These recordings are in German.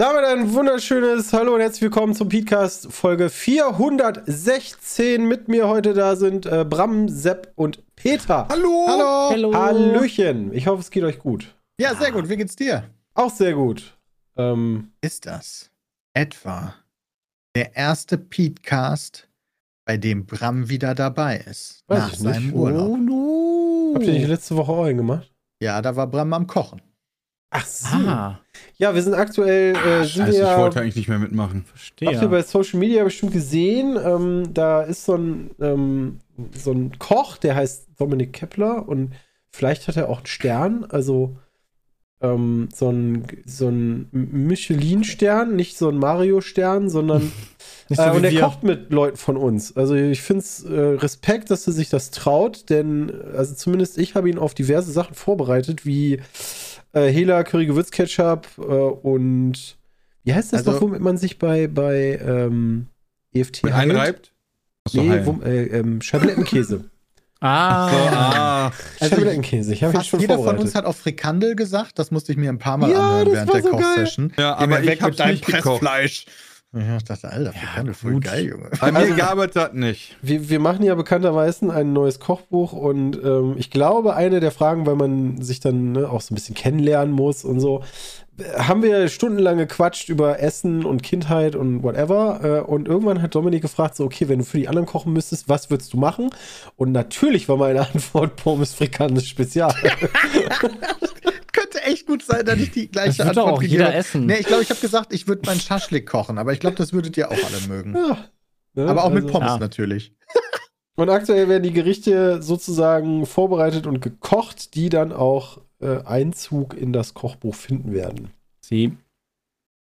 Damit ein wunderschönes Hallo und herzlich willkommen zum Podcast Folge 416. Mit mir heute da sind äh, Bram, Sepp und Peter. Hallo. Hallo. Hallo. Hallöchen. Ich hoffe, es geht euch gut. Ja, sehr gut. Wie geht's dir? Auch sehr gut. Ähm, Ist das etwa der erste Petecast, bei dem Bram wieder dabei ist? Weiß nach ich seinem nicht. Urlaub. no. habt ihr nicht letzte Woche auch einen gemacht? Ja, da war Bram am Kochen. Ach so. Ah, Ja, wir sind aktuell, äh, sind Scheiße, wir ich ja, wollte eigentlich nicht mehr mitmachen. verstehe. habt ihr bei Social Media bestimmt gesehen, ähm, da ist so ein, ähm, so ein Koch, der heißt Dominik Kepler und vielleicht hat er auch einen Stern, also ähm, so ein, so ein Michelin-Stern, nicht so ein Mario-Stern, sondern Nicht äh, so und er wir. kocht mit Leuten von uns. Also ich finde es äh, Respekt, dass er sich das traut, denn also zumindest ich habe ihn auf diverse Sachen vorbereitet, wie äh, Hela Curry Gewürzketchup äh, und wie heißt das Also- noch, womit man sich bei, bei ähm, EFT einreibt? Achso, Nee, wo, äh, ähm, Schablettenkäse. Ah, ah. Also Schablettenkäse, ich habe schon jeder von uns hat auch Frikandel gesagt. Das musste ich mir ein paar Mal Ja, anhören während der so geil. Kochsession. Ja, aber ich mit deinem nicht gekocht. Ich dachte, Alter, voll gut. geil, Junge. Bei mir Also- gab es das nicht. Wir, wir machen ja bekannterweise ein neues Kochbuch und ähm, ich glaube, eine der Fragen, weil man sich dann ne, auch so ein bisschen kennenlernen muss und so, äh, haben wir stundenlang gequatscht über Essen und Kindheit und whatever. Äh, und irgendwann hat Dominik gefragt, so, okay, wenn du für die anderen kochen müsstest, was würdest du machen? Und natürlich war meine Antwort Pommes Frikandes Spezial. Echt gut sein, dass ich die gleiche Das Antwort auch gegeben jeder habe. essen. Nee, ich glaube, ich habe gesagt, ich würde meinen Schaschlik kochen, aber ich glaube, das würdet ihr auch alle mögen. ja. Ne, Aber auch mit also- Pommes Ja. natürlich. Und aktuell werden die Gerichte sozusagen vorbereitet und gekocht, die dann auch äh, Einzug in das Kochbuch finden werden. Sie.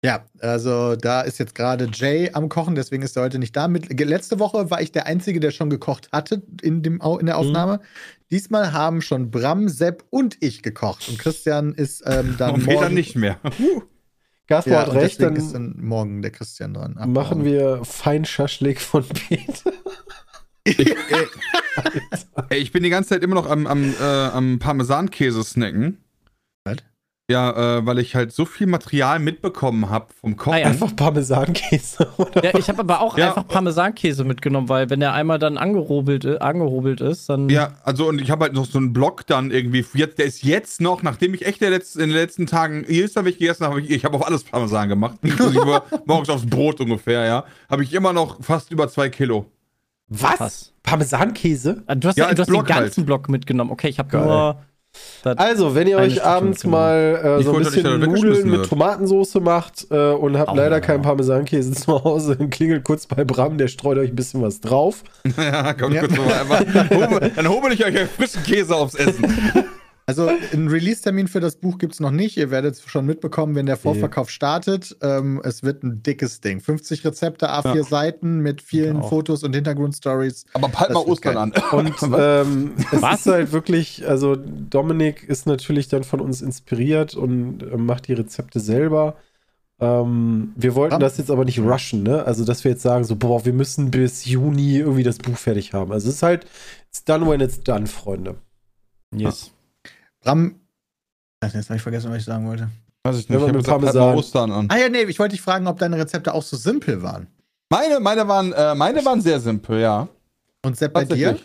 Ja, also da ist jetzt gerade Jay am Kochen, deswegen ist er heute nicht da. Mit, letzte Woche war ich der Einzige, der schon gekocht hatte in, dem, in der Aufnahme. Diesmal haben schon Bram, Sepp und ich gekocht. Und Christian ist ähm, dann Und morgen. Peter nicht mehr. Gastro Ja, hat recht, dann ist dann morgen der Christian dran. Ab machen morgen. wir Feinschaschlik von Peter. Ich, ey, ey, ich bin die ganze Zeit immer noch am, am, äh, am Parmesankäse snacken. Was? Ja, äh, weil ich halt so viel Material mitbekommen habe vom Kochen. Ah ja. Einfach Parmesankäse, oder? Ja, ich habe aber auch Ja. einfach Parmesankäse mitgenommen, weil wenn der einmal dann angehobelt, äh, angehobelt ist, dann. Ja, also und ich habe halt noch so einen Blog dann irgendwie. Jetzt, der ist jetzt noch, nachdem ich echt in den letzten Tagen Ilsterweg gegessen habe, ich, ich habe auf alles Parmesan gemacht. Morgens aufs Brot ungefähr, ja. Habe ich immer noch fast über zwei Kilo. Was? Krass. Parmesankäse? Ah, Du hast, Ja, du hast Block den ganzen halt. Block mitgenommen. Okay, ich habe nur. Das, Also, wenn ihr euch abends mitgenommen. mal äh, so ein bisschen Nudeln mit wird. Tomatensoße macht äh, und habt Oh. leider keinen Parmesankäse zu Hause, dann klingelt kurz bei Bram, der streut euch ein bisschen was drauf. ja, komm Ja. kurz mal einfach. Hobel- Dann hobel ich euch frischen Käse aufs Essen. Also einen Release-Termin für das Buch gibt es noch nicht. Ihr werdet es schon mitbekommen, wenn der Vorverkauf startet. Ähm, es wird ein dickes Ding. 50 Rezepte, A4 Ja. Seiten mit vielen auch. Fotos und Hintergrundstories. Aber halt Das mal Ostern an. Und ähm, es ist halt wirklich, also Dominik ist natürlich dann von uns inspiriert und äh, macht die Rezepte selber. Ähm, wir wollten Ja. das jetzt aber nicht rushen, ne? Also, dass wir jetzt sagen, so, boah, wir müssen bis Juni irgendwie das Buch fertig haben. Also, es ist halt, it's done when it's done, Freunde. yes. Bram. Ach, Jetzt habe ich vergessen, was ich sagen wollte. Weiß ich nicht. man Ich hab mit gesagt, halt Parmesan- mal Ostern an. Ah ja, nee, ich wollte dich fragen, ob deine Rezepte auch so simpel waren. Meine, meine, waren, äh, meine waren sehr simpel, ja. Und Sepp, bei dir?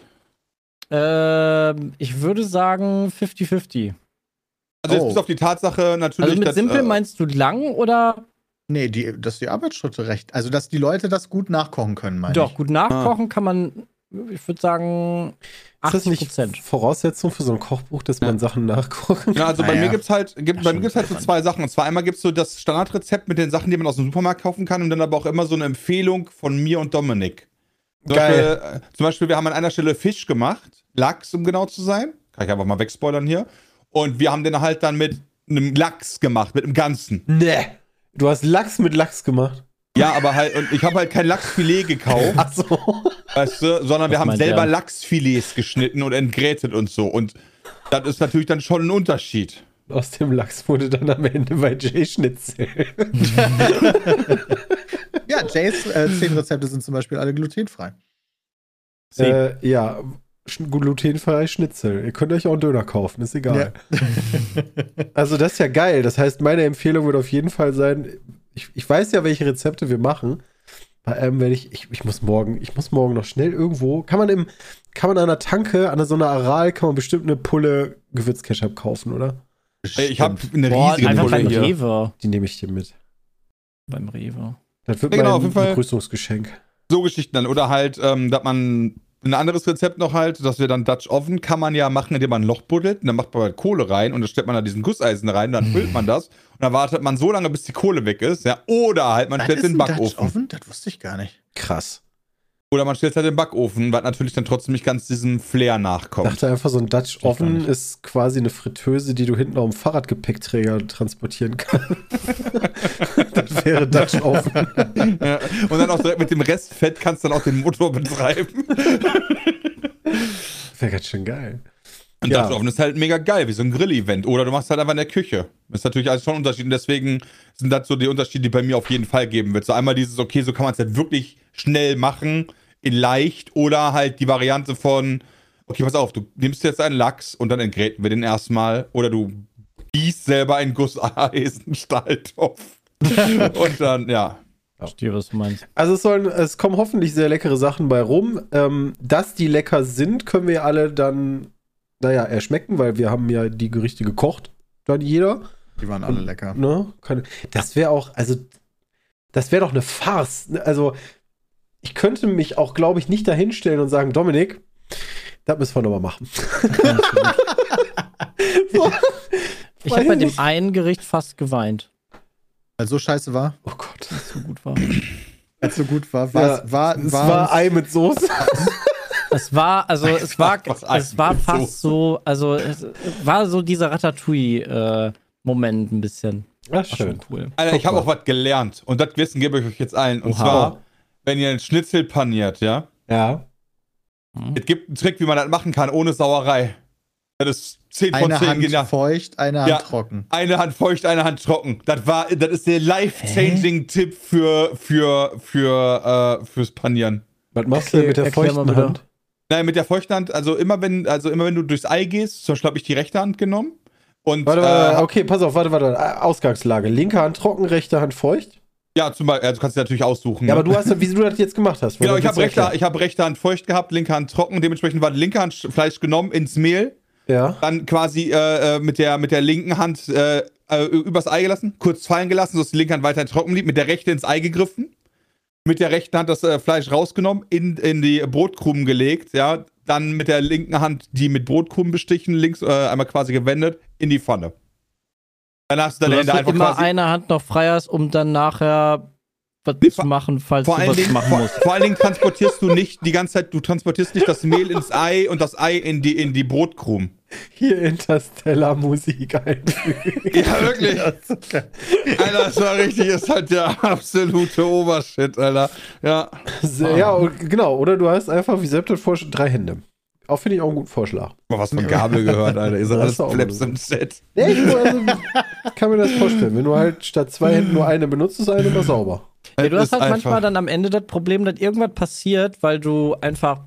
Ähm, ich würde sagen 50-50. Also jetzt Oh. bis auf die Tatsache natürlich. Also mit dass, simpel äh, meinst du lang oder Nee, die, dass die Arbeitsschritte recht. Also, dass die Leute das gut nachkochen können, meine doch ich. gut nachkochen kann man, ich würde sagen Ist das 80 nicht Prozent. Voraussetzung für so ein Kochbuch, dass man Ja. Sachen nachgucken Ja, also bei Naja. mir gibt's halt, gibt, bei schon mir gibt's halt so zwei Sachen. Und zwar einmal gibt's so das Standardrezept mit den Sachen, die man aus dem Supermarkt kaufen kann und dann aber auch immer so eine Empfehlung von mir und Dominik. Zum Geil. Beispiel, äh, zum Beispiel, wir haben an einer Stelle Fisch gemacht, Lachs, um genau zu sein. Kann ich einfach mal wegspoilern hier. Und wir haben den halt dann mit einem Lachs gemacht, mit dem Ganzen. Nee. Du hast Lachs mit Lachs gemacht. Ja, aber halt, und ich habe halt kein Lachsfilet gekauft, Ach so. weißt du, sondern wir Was haben meint selber er? Lachsfilets geschnitten und entgrätet und so. Und das ist natürlich dann schon ein Unterschied. Aus dem Lachs wurde dann am Ende bei Jay Schnitzel. Ja, Jays äh, zehn Rezepte sind zum Beispiel alle glutenfrei. äh, ja, sch- glutenfrei Schnitzel. Ihr könnt euch auch einen Döner kaufen, ist egal. Also das ist ja geil. Das heißt, meine Empfehlung wird auf jeden Fall sein, ich, ich weiß ja, welche Rezepte wir machen. Bei einem werde ich, ich, ich muss morgen, ich muss morgen noch schnell irgendwo, kann man im, kann man an der Tanke, an so einer Aral, kann man bestimmt eine Pulle Gewürzketchup kaufen, oder? Ey, Ich habe eine Boah, riesige einfach Pulle hier. Rewe. Die nehme ich dir mit. Beim Rewe. Das wird Ja, genau, mein auf jeden Fall. Begrüßungsgeschenk. So Geschichten dann. Oder halt, ähm, dass man ein anderes Rezept noch halt, dass wir dann Dutch Oven kann man ja machen, indem man ein Loch buddelt und dann macht man halt Kohle rein und dann stellt man da diesen Gusseisen rein, dann füllt man das und dann wartet man so lange, bis die Kohle weg ist, ja. Oder halt man Das stellt ist den ein Dutch Backofen. Oven? Das wusste ich gar nicht. Krass. Oder man stellt halt den Backofen, was natürlich dann trotzdem nicht ganz diesem Flair Ich nachkommt. dachte einfach, so ein Dutch Oven ist quasi eine Fritteuse, die du hinten auf dem Fahrradgepäckträger transportieren kannst. das wäre Dutch Oven. Ja. Und dann auch direkt mit dem Restfett kannst du dann auch den Motor betreiben. Wäre ganz schön geil. Und Ja. Oven ist halt mega geil, wie so ein Grill-Event. Oder du machst halt einfach in der Küche. Das ist natürlich alles schon ein Unterschied. Und deswegen sind das so die Unterschiede, die bei mir auf jeden Fall geben wird. So einmal dieses, okay, so kann man es halt wirklich schnell machen, in leicht. Oder halt die Variante von, okay, pass auf, du nimmst jetzt einen Lachs und dann entgräten wir den erstmal. Oder du gießt selber einen Gusseisenstahltopf. und dann, ja. Verstehe, was du meinst. Also es, sollen, es kommen hoffentlich sehr leckere Sachen bei rum. Ähm, dass die lecker sind, können wir alle dann, naja, erschmecken, weil wir haben ja die Gerichte gekocht. Dann jeder. Die waren alle lecker. Ne? Kann, das wäre auch, also, das wäre doch eine Farce. Also, ich könnte mich auch, glaube ich, nicht dahinstellen und sagen, Dominik, das müssen wir nochmal machen. so. Ich habe bei dem einen Gericht fast geweint, Weil so scheiße war, Oh Gott. es so gut war. als so gut war, war, Ja, es, war, es war, war Ei mit Soße. Es war, also es war, es war fast so, also es war so dieser Ratatouille-Moment ein bisschen. Ach, War schon cool. Alter, ich habe auch was gelernt. Und das Wissen gebe ich euch jetzt allen. Und Oha. zwar, wenn ihr einen Schnitzel paniert, ja. Ja. Es gibt einen Trick, wie man das machen kann, ohne Sauerei. Das ist 10 von eine 10 Hand genial. feucht, eine Hand Ja. trocken. Eine Hand feucht, eine Hand trocken. Das war, das ist der life-changing Tipp für, für, für, äh, fürs Panieren. Was machst du mit der feuchten. Hand? Nein, mit der feuchten Hand, also immer wenn, also immer wenn du durchs Ei gehst, zum Beispiel habe ich die rechte Hand genommen. Und Warte, warte, äh, okay, pass auf, warte, warte. Ausgangslage. Linke Hand trocken, rechte Hand feucht. ja, zum Beispiel, also kannst du natürlich aussuchen. Ja, ne? aber du hast, wie du das jetzt gemacht hast. Genau, ich habe rechte, ich hab rechte Hand feucht gehabt, linke Hand trocken. Dementsprechend war die linke Hand Fleisch genommen ins Mehl. erklären. dann quasi äh, äh, mit, der, mit der linken Hand äh, äh, übers Ei gelassen, kurz fallen gelassen, sodass die linke Hand weiterhin trocken blieb, mit der rechten ins Ei gegriffen, mit der rechten Hand das äh, Fleisch rausgenommen, in, in die Brotkrumen gelegt, ja, dann mit der linken Hand die mit Brotkrumen bestichen, links äh, einmal quasi gewendet, in die Pfanne. Dann hast du So, deine Hände du einfach immer quasi. eine Hand noch frei hast, um dann nachher zu vor- machen, falls Vor du allen, was Dingen, machen vor, musst. vor allen Dingen transportierst du nicht die ganze Zeit, du transportierst nicht das Mehl ins Ei und das Ei in die, in die Brotkrumen. Hier Interstellar Musik einfügen. Ja, wirklich. Alter, das war richtig, ist halt der absolute Obershit, Alter. Ja. Sehr- ja, genau. Oder du hast einfach, wie Sepp das vorschlägt, drei Hände. Auch finde ich auch einen guten Vorschlag. Mal was von Gabel gehört, Alter. Alles ist auch Flaps im Set. Nee, ich also, kann mir das vorstellen. Wenn du halt statt zwei Händen nur eine benutzt, ist eine immer sauber. Ja, du Das hast halt manchmal dann am Ende das Problem, dass irgendwas passiert, weil du einfach,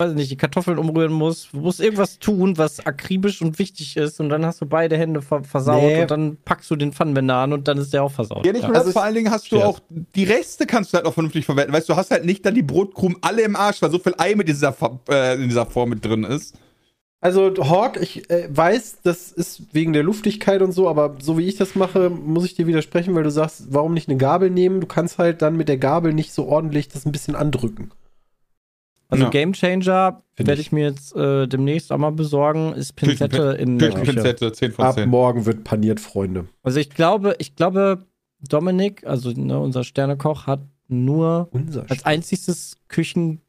weiß ich nicht, die Kartoffeln umrühren musst. Du musst irgendwas tun, was akribisch und wichtig ist und dann hast du beide Hände ver versaut Nee. und dann packst du den Pfannenwender an und dann ist der auch versaut. Ja, nicht nur Also das, vor allen Dingen hast du auch, die Reste kannst du halt auch vernünftig verwenden. Weißt du, du hast halt nicht dann die Brotkrumen alle im Arsch, weil so viel Ei mit dieser, äh, in dieser Form mit drin ist. Also, Hawk, ich äh, weiß, das ist wegen der Luftigkeit und so, aber so wie ich das mache, muss ich dir widersprechen, weil du sagst, warum nicht eine Gabel nehmen? Du kannst halt dann mit der Gabel nicht so ordentlich das ein bisschen andrücken. Also Ja. Game Changer werde ich. ich mir jetzt äh, demnächst auch mal besorgen, ist Pinzette in der Küche. Küchenpinzette, 10 von Ab 10. morgen wird paniert, Freunde. Also ich glaube, ich glaube, Dominik, also ne, unser Sternekoch, hat nur Unser als einziges Küchen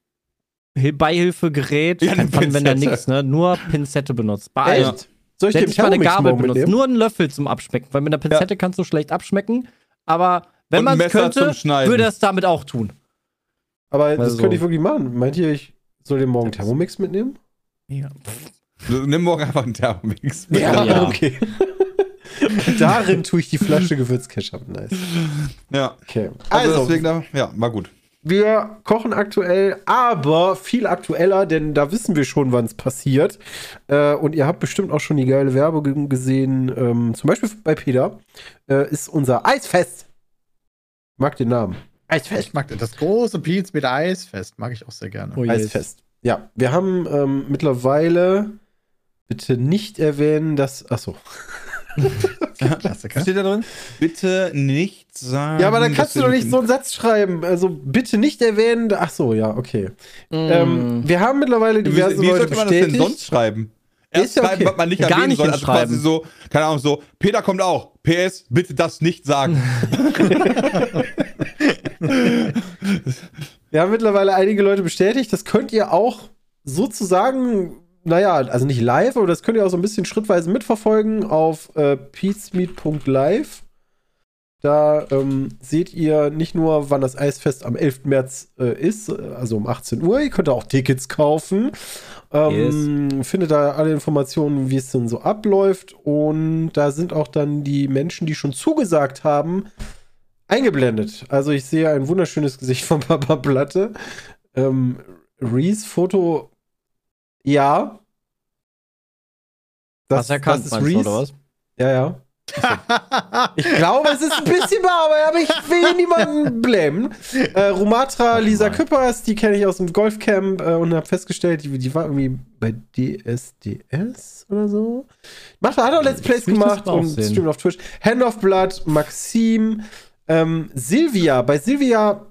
Beihilfegerät, Ja, kein Pfannenwender, Pinzette. nix, ne? Nur Pinzette benutzt. Bei. Echt? Soll ich nicht mal eine Thermomix Gabel benutzt, mitnehmen? nur einen Löffel zum Abschmecken, weil mit einer Pinzette kannst du schlecht abschmecken, aber Wenn man es könnte, würde er es damit auch tun. Aber das Also- könnte ich wirklich machen. Meint ihr, ich soll den morgen Thermomix mitnehmen? Ja. Nimm morgen einfach einen Thermomix. Ja. okay. Darin tue ich die Flasche Gewürzketchup. Nice. Ja. Okay. Also, Also, deswegen, da- ja, war gut. Wir kochen aktuell, aber viel aktueller, denn da wissen wir schon, wann es passiert. Äh, und ihr habt bestimmt auch schon die geile Werbung gesehen. Ähm, zum Beispiel bei Peter äh, ist unser Eisfest. Mag den Namen. Eisfest. Ich mag das große Pizza mit Eisfest, mag ich auch sehr gerne. Oh, yes. Eisfest. Ja, wir haben ähm, mittlerweile bitte nicht erwähnen, dass. Achso. Klassiker. Was steht da drin? Bitte nicht sagen. Ja, aber dann kannst du doch nicht so einen Satz schreiben. Also bitte nicht erwähnen. Ach so, ja, okay. Ähm, wir haben mittlerweile Wie, diverse wie Leute sollte man das denn bestätigt. sonst schreiben? Erst Ist ja schreiben, okay. was man nicht Gar erwähnen nicht soll. Also quasi so, keine Ahnung, so, Peter kommt auch. PS, bitte das nicht sagen. Wir haben mittlerweile einige Leute bestätigt. Das könnt ihr auch sozusagen, naja, also nicht live, aber das könnt ihr auch so ein bisschen schrittweise mitverfolgen auf äh, peacemeet.live. Da ähm, seht ihr nicht nur, wann das Eisfest am 11. März äh, ist, äh, also um 18 Uhr. Ihr könnt auch Tickets kaufen. Ähm, Findet da alle Informationen, wie es denn so abläuft. Und da sind auch dann die Menschen, die schon zugesagt haben, eingeblendet. Also ich sehe ein wunderschönes Gesicht von Papa Platte. Ähm, Reese Foto, ja. Du erkannt, das ist Reese. oder was? Ja, ja. Ich glaube, es ist ein bisschen bar, aber ich will niemanden blämen. Äh, Rumatra, Lisa Küppers, die kenne ich aus dem Golfcamp äh, und habe festgestellt, die, die war irgendwie bei DSDS oder so. Macht, hat auch Let's Plays das gemacht und sehen. streamt auf Twitch. Hand of Blood, Maxim, ähm, Silvia. Bei Silvia,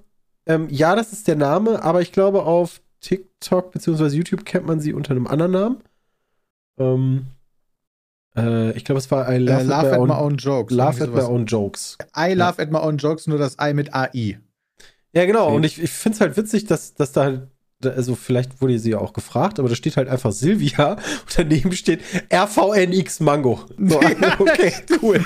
ähm, ja, das ist der Name, aber ich glaube, auf TikTok bzw. YouTube kennt man sie unter einem anderen Namen. Ähm, äh, ich glaube, es war I Äh, Love, Laugh at at my my own, jokes. Laugh at my own Jokes. I love at my own jokes, nur das I mit AI. Ja, genau. Okay. Und ich, ich finde es halt witzig, dass, dass da halt, da- also vielleicht wurde sie ja auch gefragt, aber da steht halt einfach Silvia und daneben steht RVNX Mango. So, okay, cool.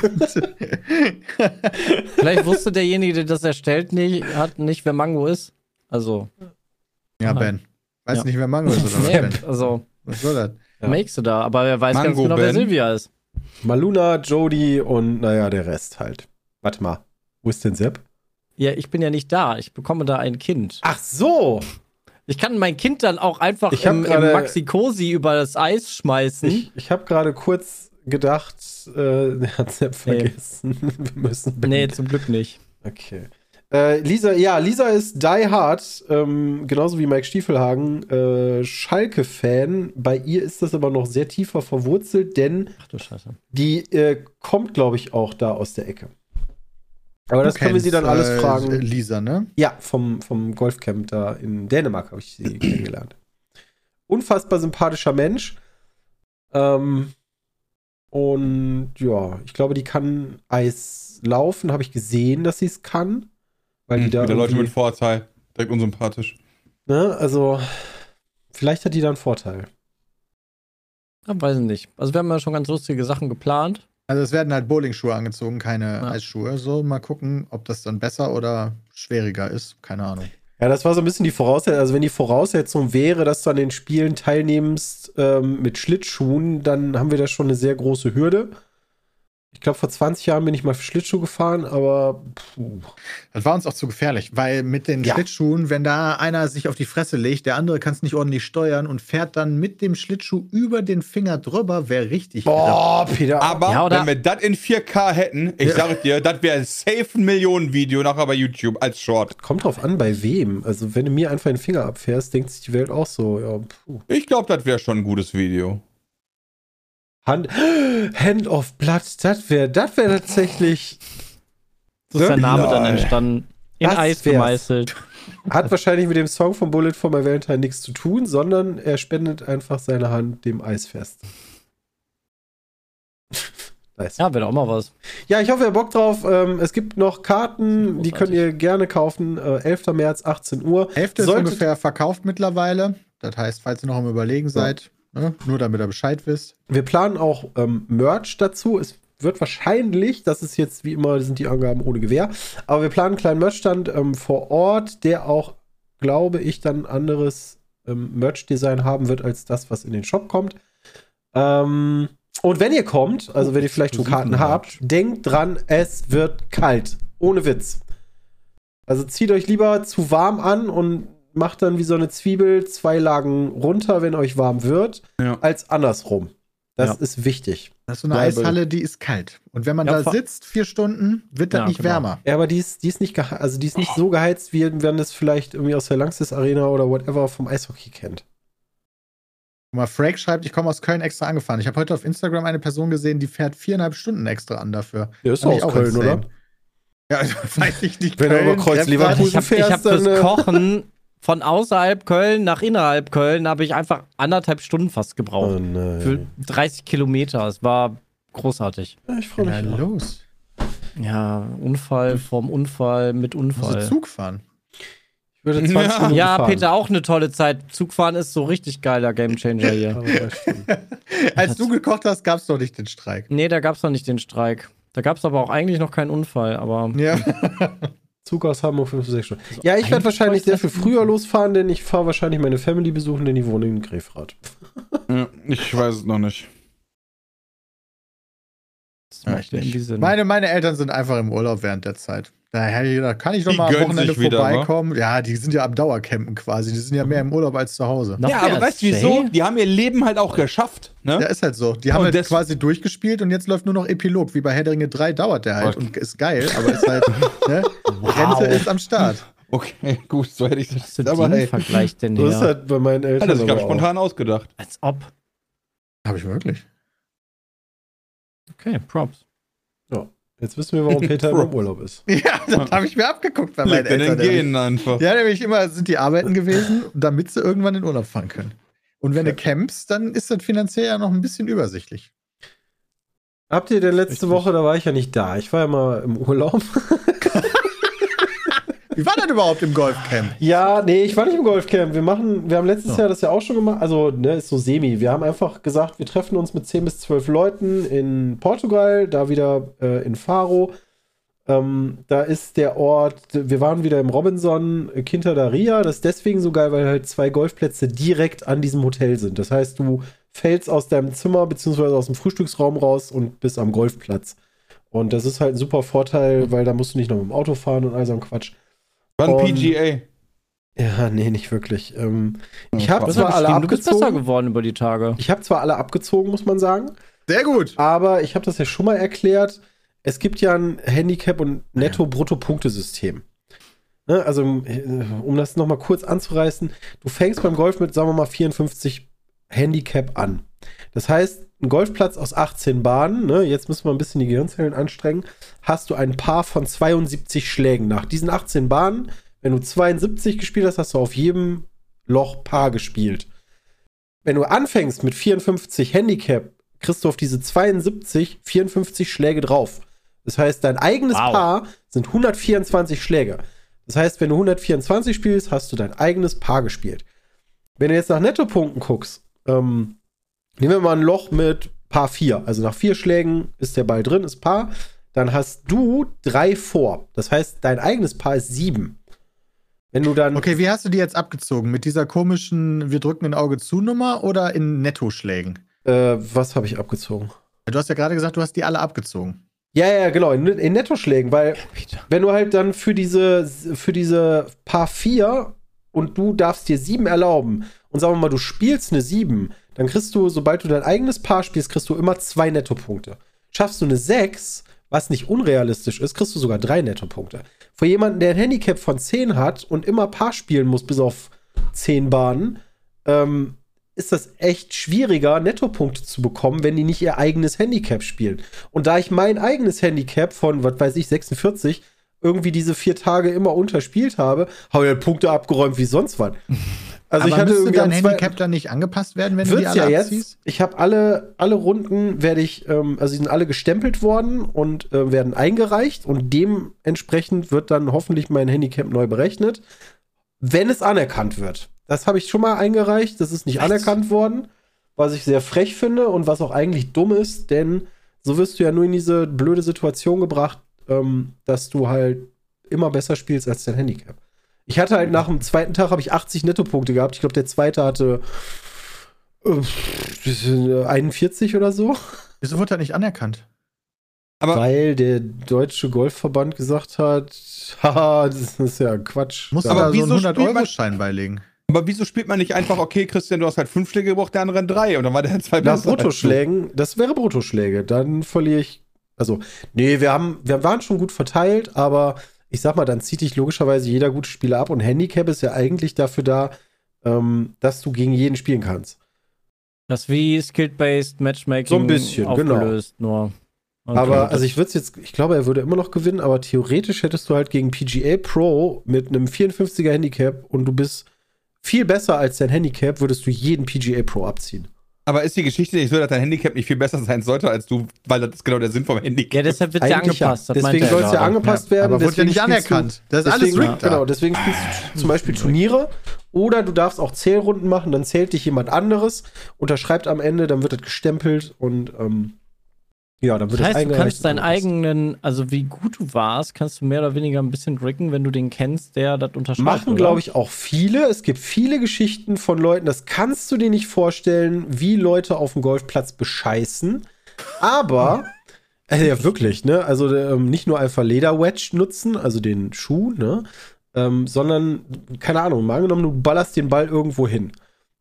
Vielleicht wusste derjenige, der das erstellt, nicht, hat nicht, wer Mango ist. Also, Ja, Aha. Ben. Weißt Ja. nicht, wer Mango ist, oder was, nee, Ben? also, Was soll das? Ja. makest du da, aber wer weiß ganz Mango, genau, wer Ben. Silvia ist. Maluna, Jody und naja, der Rest halt. Warte mal. Wo ist denn Sepp? Ja, ich bin ja nicht da. Ich bekomme da ein Kind. Ach so. Ich kann mein Kind dann auch einfach Ich im, im Maxi-Cosi über das Eis schmeißen. Ich, ich habe gerade kurz gedacht, äh, der hat Sepp Nee. vergessen. Wir müssen Ben- nee, zum Glück nicht. Okay. Äh, Lisa, ja, Lisa ist Die Hard, ähm, genauso wie Mike Stiefelhagen, äh, Schalke-Fan. Bei ihr ist das aber noch sehr tiefer verwurzelt, denn Ach du Scheiße. die äh, kommt, glaube ich, auch da aus der Ecke. Aber das können wir sie dann alles äh, fragen. Lisa, ne? Ja, vom, vom Golfcamp da in Dänemark habe ich sie kennengelernt. Unfassbar sympathischer Mensch. Ähm, und ja, ich glaube, die kann Eis laufen. Habe ich gesehen, dass sie es kann. Weil die Hm, da wieder Leute mit Vorteil. Direkt unsympathisch. Ne? Also, vielleicht hat die da einen Vorteil. Ja, weiß ich nicht. Also wir haben ja schon ganz lustige Sachen geplant. Also es werden halt Bowlingschuhe angezogen, keine Ja. Eisschuhe. So, mal gucken, ob das dann besser oder schwieriger ist. Keine Ahnung. Ja, das war so ein bisschen die Voraussetzung. Also, wenn die Voraussetzung wäre, dass du an den Spielen teilnimmst ähm, mit Schlittschuhen, dann haben wir da schon eine sehr große Hürde. Ich glaube, vor 20 Jahren bin ich mal Schlittschuh gefahren, aber puh. Das war uns auch zu gefährlich, weil mit den Ja. Schlittschuhen, wenn da einer sich auf die Fresse legt, der andere kann es nicht ordentlich steuern und fährt dann mit dem Schlittschuh über den Finger drüber, wäre richtig Boah, Peter. Aber Ja, wenn wir das in 4K hätten, ich Ja. sage dir, das wäre safe ein Millionen-Video nachher bei YouTube als Short. Kommt drauf an, bei wem. Also, wenn du mir einfach den Finger abfährst, denkt sich die Welt auch so, ja, puh. Ich glaube, das wäre schon ein gutes Video. Hand, Hand of Blood, das wäre das wär tatsächlich. So ist der Name dann entstanden. In Das Eis wär's. gemeißelt. Hat wahrscheinlich mit dem Song von Bullet for My Valentine nichts zu tun, sondern er spendet einfach seine Hand dem Eisfest. nice. Ja, wäre auch mal was. Ja, ich hoffe, ihr habt Bock drauf. Ähm, es gibt noch Karten, die könnt ihr gerne kaufen. Äh, 11. März, 18 Uhr. Hälfte ist Solltet- ungefähr verkauft mittlerweile. Das heißt, falls ihr noch am Überlegen seid, ne, nur damit ihr Bescheid wisst. Wir planen auch ähm, Merch dazu. Es wird wahrscheinlich, das ist jetzt wie immer, sind die Angaben ohne Gewehr, aber wir planen einen kleinen Merchstand ähm, vor Ort, der auch, glaube ich, dann anderes ähm, Merch-Design haben wird als das, was in den Shop kommt. Ähm, und wenn ihr kommt, also wenn ihr vielleicht schon Karten habt, denkt dran, es wird kalt. Ohne Witz. Also zieht euch lieber zu warm an und macht dann wie so eine Zwiebel zwei Lagen runter, wenn euch warm wird, Ja. als andersrum. Das Ja. ist wichtig. Das ist so eine Bleibe. Eishalle, die ist kalt. Und wenn man Ja, da sitzt, vier Stunden, wird das Ja, nicht genau. wärmer. Ja, aber die ist, die ist nicht also die ist nicht so geheizt, wie man das vielleicht irgendwie aus der Langsys Arena oder whatever vom Eishockey kennt. Guck mal, Frank schreibt, ich komme aus Köln extra angefahren. Ich habe heute auf Instagram eine Person gesehen, die fährt viereinhalb Stunden extra an dafür. Der ist doch aus Köln, insane. oder? Ja, also, weiß ich nicht. Wenn er über Kreuz. Leverkusen Ich habe hab fährst, fürs äh, Kochen von außerhalb Köln nach innerhalb Köln habe ich einfach anderthalb Stunden fast Oh, gebraucht. nein. Für 30 Kilometer. Es war großartig. Ja, ich freue mich. auch. los. Ja, Unfall vorm Unfall mit Unfall. Zug fahren. Ich würde 20 Ja. Minuten Ja, fahren. Peter, auch eine tolle Zeit. Zugfahren ist so richtig geiler Gamechanger hier. Als du gekocht hast, gab es doch nicht den Streik. nee, da gab's noch nicht den Streik. Da gab's aber auch eigentlich noch keinen Unfall, aber Ja. Zug aus Hamburg 5 6 Stunden. Ja, ich werde wahrscheinlich sehr viel früher losfahren, denn ich fahre wahrscheinlich meine Family besuchen, denn die wohnen in Grefrath. Ja, ich weiß es noch nicht. Das Ja, macht irgendwie Sinn. Meine, meine Eltern sind einfach im Urlaub während der Zeit. Daher da kann ich doch Die mal am Wochenende wieder, wa? vorbeikommen. Ja, die sind ja am Dauercampen quasi. Die sind ja mehr im Urlaub als zu Hause. Ja, aber weißt du wieso? Die haben ihr Leben halt auch geschafft. Ne? Ja, ist halt so. Die haben Und halt das- quasi durchgespielt und jetzt läuft nur noch Epilog. Wie bei Herr der Ringe 3 dauert der halt Okay. und ist geil, aber ist halt, ne? Rente ist am Start. Okay, gut, so hätte ich das. Was ist aber den hey, Vergleich denn So ist her? halt bei meinen Eltern. hat er sich auch. spontan ausgedacht. Als ob. Habe ich wirklich. Okay, Props. Jetzt wissen wir, warum Peter im Urlaub ist. Ja, das habe ich mir abgeguckt bei meinen Liegt in den Eltern. Genen einfach. Ja, nämlich immer sind die Arbeiten gewesen, damit sie irgendwann in Urlaub fahren können. Und wenn du campst, dann ist das finanziell ja noch ein bisschen übersichtlich. Habt ihr denn letzte Richtig. Woche, da war ich ja nicht da. Ich war ja mal im Urlaub. Wie war das überhaupt im Golfcamp? Ja, nee, ich war nicht im Golfcamp. Wir machen, wir haben letztes Jahr das ja auch schon gemacht. Also, ne, ist so semi. Wir haben einfach gesagt, wir treffen uns mit 10 bis 12 Leuten in Portugal, da wieder äh, in Faro. Ähm, da ist der Ort, wir waren wieder im Robinson äh, Quinta da Ria. Das ist deswegen so geil, weil halt zwei Golfplätze direkt an diesem Hotel sind. Das heißt, du fällst aus deinem Zimmer beziehungsweise aus dem Frühstücksraum raus und bist am Golfplatz. Und das ist halt ein super Vorteil, weil da musst du nicht noch mit dem Auto fahren und all so ein Quatsch. Wann PGA? Ja, nee, nicht wirklich. Ähm, ich Ja, habe zwar alle du bist besser abgezogen. geworden über die Tage. Ich habe zwar alle abgezogen, muss man sagen, Sehr gut. aber ich habe das ja schon mal erklärt. Es gibt ja ein Handicap- und Netto-Brutto-Punktesystem. Ne, also, äh, um das nochmal kurz anzureißen, du fängst beim Golf mit, sagen wir mal, 54 Handicap an. Das heißt, ein Golfplatz aus 18 Bahnen, ne, jetzt müssen wir ein bisschen die Gehirnzellen anstrengen, hast du ein Paar von 72 Schlägen. Nach diesen 18 Bahnen, wenn du 72 gespielt hast, hast du auf jedem Loch Paar gespielt. Wenn du anfängst mit 54 Handicap, kriegst du auf diese 72 54 Schläge drauf. Das heißt, dein eigenes Wow. Paar sind 124 Schläge. Das heißt, wenn du 124 spielst, hast du dein eigenes Paar gespielt. Wenn du jetzt nach Nettopunkten guckst, ähm, nehmen wir mal ein Loch mit Paar 4. Also nach vier Schlägen ist der Ball drin, ist Paar. Dann hast du drei vor. Das heißt, dein eigenes Paar ist sieben. Wenn du dann. Okay, wie hast du die jetzt abgezogen? Mit dieser komischen Wir drücken ein Auge zu Nummer oder in Nettoschlägen? Äh, was habe ich abgezogen? Du hast ja gerade gesagt, du hast die alle abgezogen. Ja, ja, genau, in, in Nettoschlägen, weil wenn du halt dann für diese, für diese Paar 4 und du darfst dir sieben erlauben und sagen wir mal, du spielst eine 7, dann kriegst du, sobald du dein eigenes Paar spielst, kriegst du immer zwei Nettopunkte. Schaffst du eine 6, was nicht unrealistisch ist, kriegst du sogar drei Nettopunkte. Für jemanden, der ein Handicap von 10 hat und immer Paar spielen muss, bis auf 10 Bahnen, ähm, ist das echt schwieriger, Nettopunkte zu bekommen, wenn die nicht ihr eigenes Handicap spielen. Und da ich mein eigenes Handicap von, was weiß ich, 46 irgendwie diese vier Tage immer unterspielt habe, habe ich halt Punkte abgeräumt wie sonst was. Also Aber ich hatte irgendwie dein zwei- Handicap dann nicht angepasst werden, wenn du die alle ja jetzt. abziehst? Ich habe alle, alle Runden werde ich, ähm, also die sind alle gestempelt worden und äh, werden eingereicht und dementsprechend wird dann hoffentlich mein Handicap neu berechnet, wenn es anerkannt wird. Das habe ich schon mal eingereicht, das ist nicht anerkannt worden, was ich sehr frech finde und was auch eigentlich dumm ist, denn so wirst du ja nur in diese blöde Situation gebracht, ähm, dass du halt immer besser spielst als dein Handicap. Ich hatte halt nach dem zweiten Tag habe ich 80 Nettopunkte gehabt. Ich glaube, der zweite hatte äh, 41 oder so. Wieso wird er nicht anerkannt? Aber- Weil der Deutsche Golfverband gesagt hat, haha, das ist ja Quatsch. Muss Da- Aber so einen spielt man- 100-Euro-Schein beilegen? Aber wieso spielt man nicht einfach, okay, Christian, du hast halt fünf Schläge gebraucht, der andere drei und dann war der zwei Nach. Bruttoschlägen, das wäre Bruttoschläge, dann verliere ich. Also, nee, wir haben, wir waren schon gut verteilt, aber ich sag mal, dann zieht dich logischerweise jeder gute Spieler ab und Handicap ist ja eigentlich dafür da, ähm, dass du gegen jeden spielen kannst. Das wie Skill-Based Matchmaking So ein bisschen, genau. aufgelöst, nur. Okay, aber, also ich würde es jetzt, ich glaube, er würde immer noch gewinnen, aber theoretisch hättest du halt gegen PGA Pro mit einem 54er Handicap und du bist viel besser als dein Handicap, würdest du jeden PGA Pro abziehen. Aber ist die Geschichte nicht so, dass dein Handicap nicht viel besser sein sollte als du, weil das ist genau der Sinn vom Handicap. ja, deshalb wird ja angepasst. ja. das meinte Deswegen soll es ja angepasst werden. aber wurde ja nicht spielst du- anerkannt. Das ist alles Deswegen, rigged da. genau, deswegen spielst du zum Beispiel Turniere oder du darfst auch Zählrunden machen, dann zählt dich jemand anderes, unterschreibt am Ende, dann wird das gestempelt und ähm, ja, dann wird Das heißt, du kannst deinen eigenen, also wie gut du warst, kannst du mehr oder weniger ein bisschen ricken, wenn du den kennst, der das unterschreibt. Machen, glaube ich, auch viele. Es gibt viele Geschichten von Leuten, das kannst du dir nicht vorstellen, wie Leute auf dem Golfplatz bescheißen. Aber, äh, ja, wirklich, ne? Also ähm, nicht nur einfach Lederwedge nutzen, also den Schuh, ne? Ähm, sondern, keine Ahnung, mal angenommen, du ballerst den Ball irgendwo hin.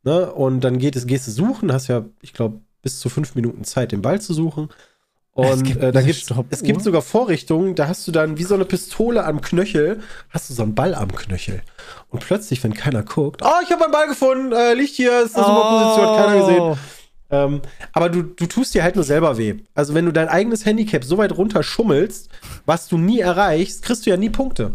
Ne? Und dann geht es, gehst du suchen, hast ja, ich glaube, bis zu fünf Minuten Zeit, den Ball zu suchen. Es Und gibt äh, da gibt's, es gibt sogar Vorrichtungen, da hast du dann wie so eine Pistole am Knöchel, hast du so einen Ball am Knöchel. Und plötzlich, wenn keiner guckt, oh, ich habe einen Ball gefunden, äh, liegt hier, ist eine super Position, hat keiner gesehen. Oh. Ähm, aber du, du tust dir halt nur selber weh. Also wenn du dein eigenes Handicap so weit runter schummelst, was du nie erreichst, kriegst du ja nie Punkte.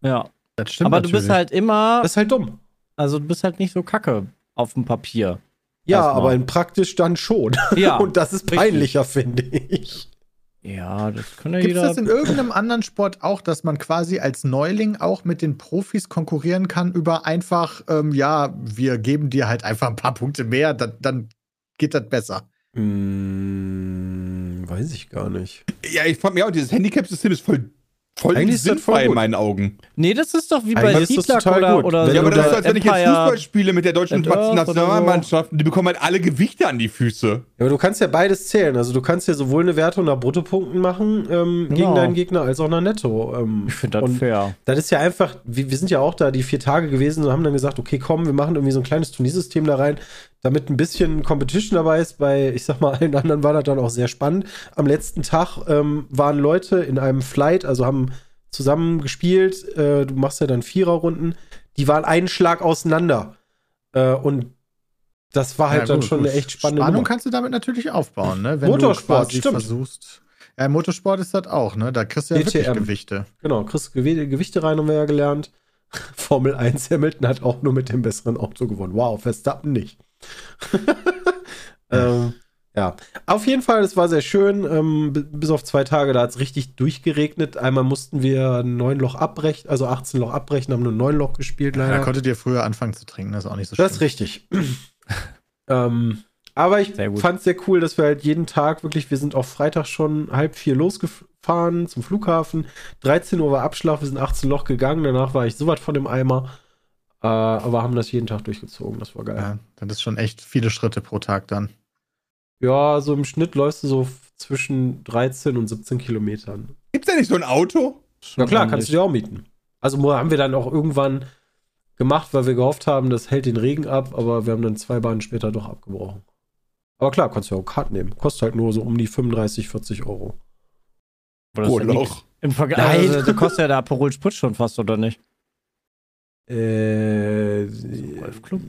Ja. Das stimmt Aber du bist natürlich. halt immer, Das ist halt dumm. also du bist halt nicht so kacke auf dem Papier. Ja, Erstmal. aber in praktisch dann schon. Ja. Und das ist richtig. peinlicher, finde ich. Ja, das kann ja Gibt es jeder. das in irgendeinem anderen Sport auch, dass man quasi als Neuling auch mit den Profis konkurrieren kann über einfach, ähm, ja, wir geben dir halt einfach ein paar Punkte mehr, dann, dann geht das besser. Hm, weiß ich gar nicht. Ja, ich frage mich auch, dieses Handicap-System ist voll, voll Eigentlich ist das voll sinnfrei in meinen Augen. nee, das ist doch wie Eigentlich bei Seedluck total oder, oder Ja, aber das da ist als wenn ich jetzt Fußball spiele mit der deutschen so. Nationalmannschaft die bekommen halt alle Gewichte an die Füße. Ja, aber du kannst ja beides zählen. Also du kannst ja sowohl eine Wertung nach Bruttopunkten machen ähm, gegen Genau. deinen Gegner als auch nach Netto. Ähm, Ich finde das fair. Das ist ja einfach, wir, wir sind ja auch da die vier Tage gewesen und haben dann gesagt, okay, komm, wir machen irgendwie so ein kleines Turniersystem da rein, damit ein bisschen Competition dabei ist. Bei, ich sag mal, allen anderen war das dann auch sehr spannend. Am letzten Tag ähm, waren Leute in einem Flight, also haben zusammen gespielt. Äh, du machst ja dann Viererrunden. Die waren einen Schlag auseinander. Äh, und das war halt Ja, dann gut, schon eine echt spannende Spannung Nummer. kannst du damit natürlich aufbauen, ne? Wenn Motorsport, du stimmt. versuchst. Ja, Motorsport ist das auch, ne? Da kriegst du ja wirklich DTM. Gewichte. Genau, kriegst Gew Gewichte rein, haben wir ja gelernt. Formel 1 Hamilton hat auch nur mit dem besseren Auto gewonnen. Wow, Verstappen nicht. ähm, ja, auf jeden Fall, es war sehr schön. Ähm, bi- bis auf zwei Tage, da hat es richtig durchgeregnet. Einmal mussten wir neun Loch abbrechen, also 18 Loch abbrechen, haben nur neun Loch gespielt Da leider. konntet ihr früher anfangen zu trinken, das ist auch nicht so Das ist richtig. ähm, aber ich fand es sehr cool, dass wir halt jeden Tag wirklich, wir sind auch Freitag schon halb vier losgefahren zum Flughafen. 13 Uhr war Abschlag, wir sind 18 Loch gegangen, danach war ich so weit von dem Eimer. Äh, aber haben das jeden Tag durchgezogen, das war geil. Ja, das ist schon echt viele Schritte pro Tag dann. Ja, so im Schnitt läufst du so zwischen 13 und 17 Kilometern. Gibt's da nicht so ein Auto? Ja klar, kannst du dir auch mieten. Also haben wir dann auch irgendwann gemacht, weil wir gehofft haben, das hält den Regen ab, aber wir haben dann zwei Bahnen später doch abgebrochen. Aber klar, kannst du ja auch Kart nehmen. Kostet halt nur so um die 35, 40 Euro. Aber das ist ja nix. Urloch. Im Vergleich. Nein. Also, kostet ja der Aperol Spritz schon fast, oder nicht? Äh, Golfclub?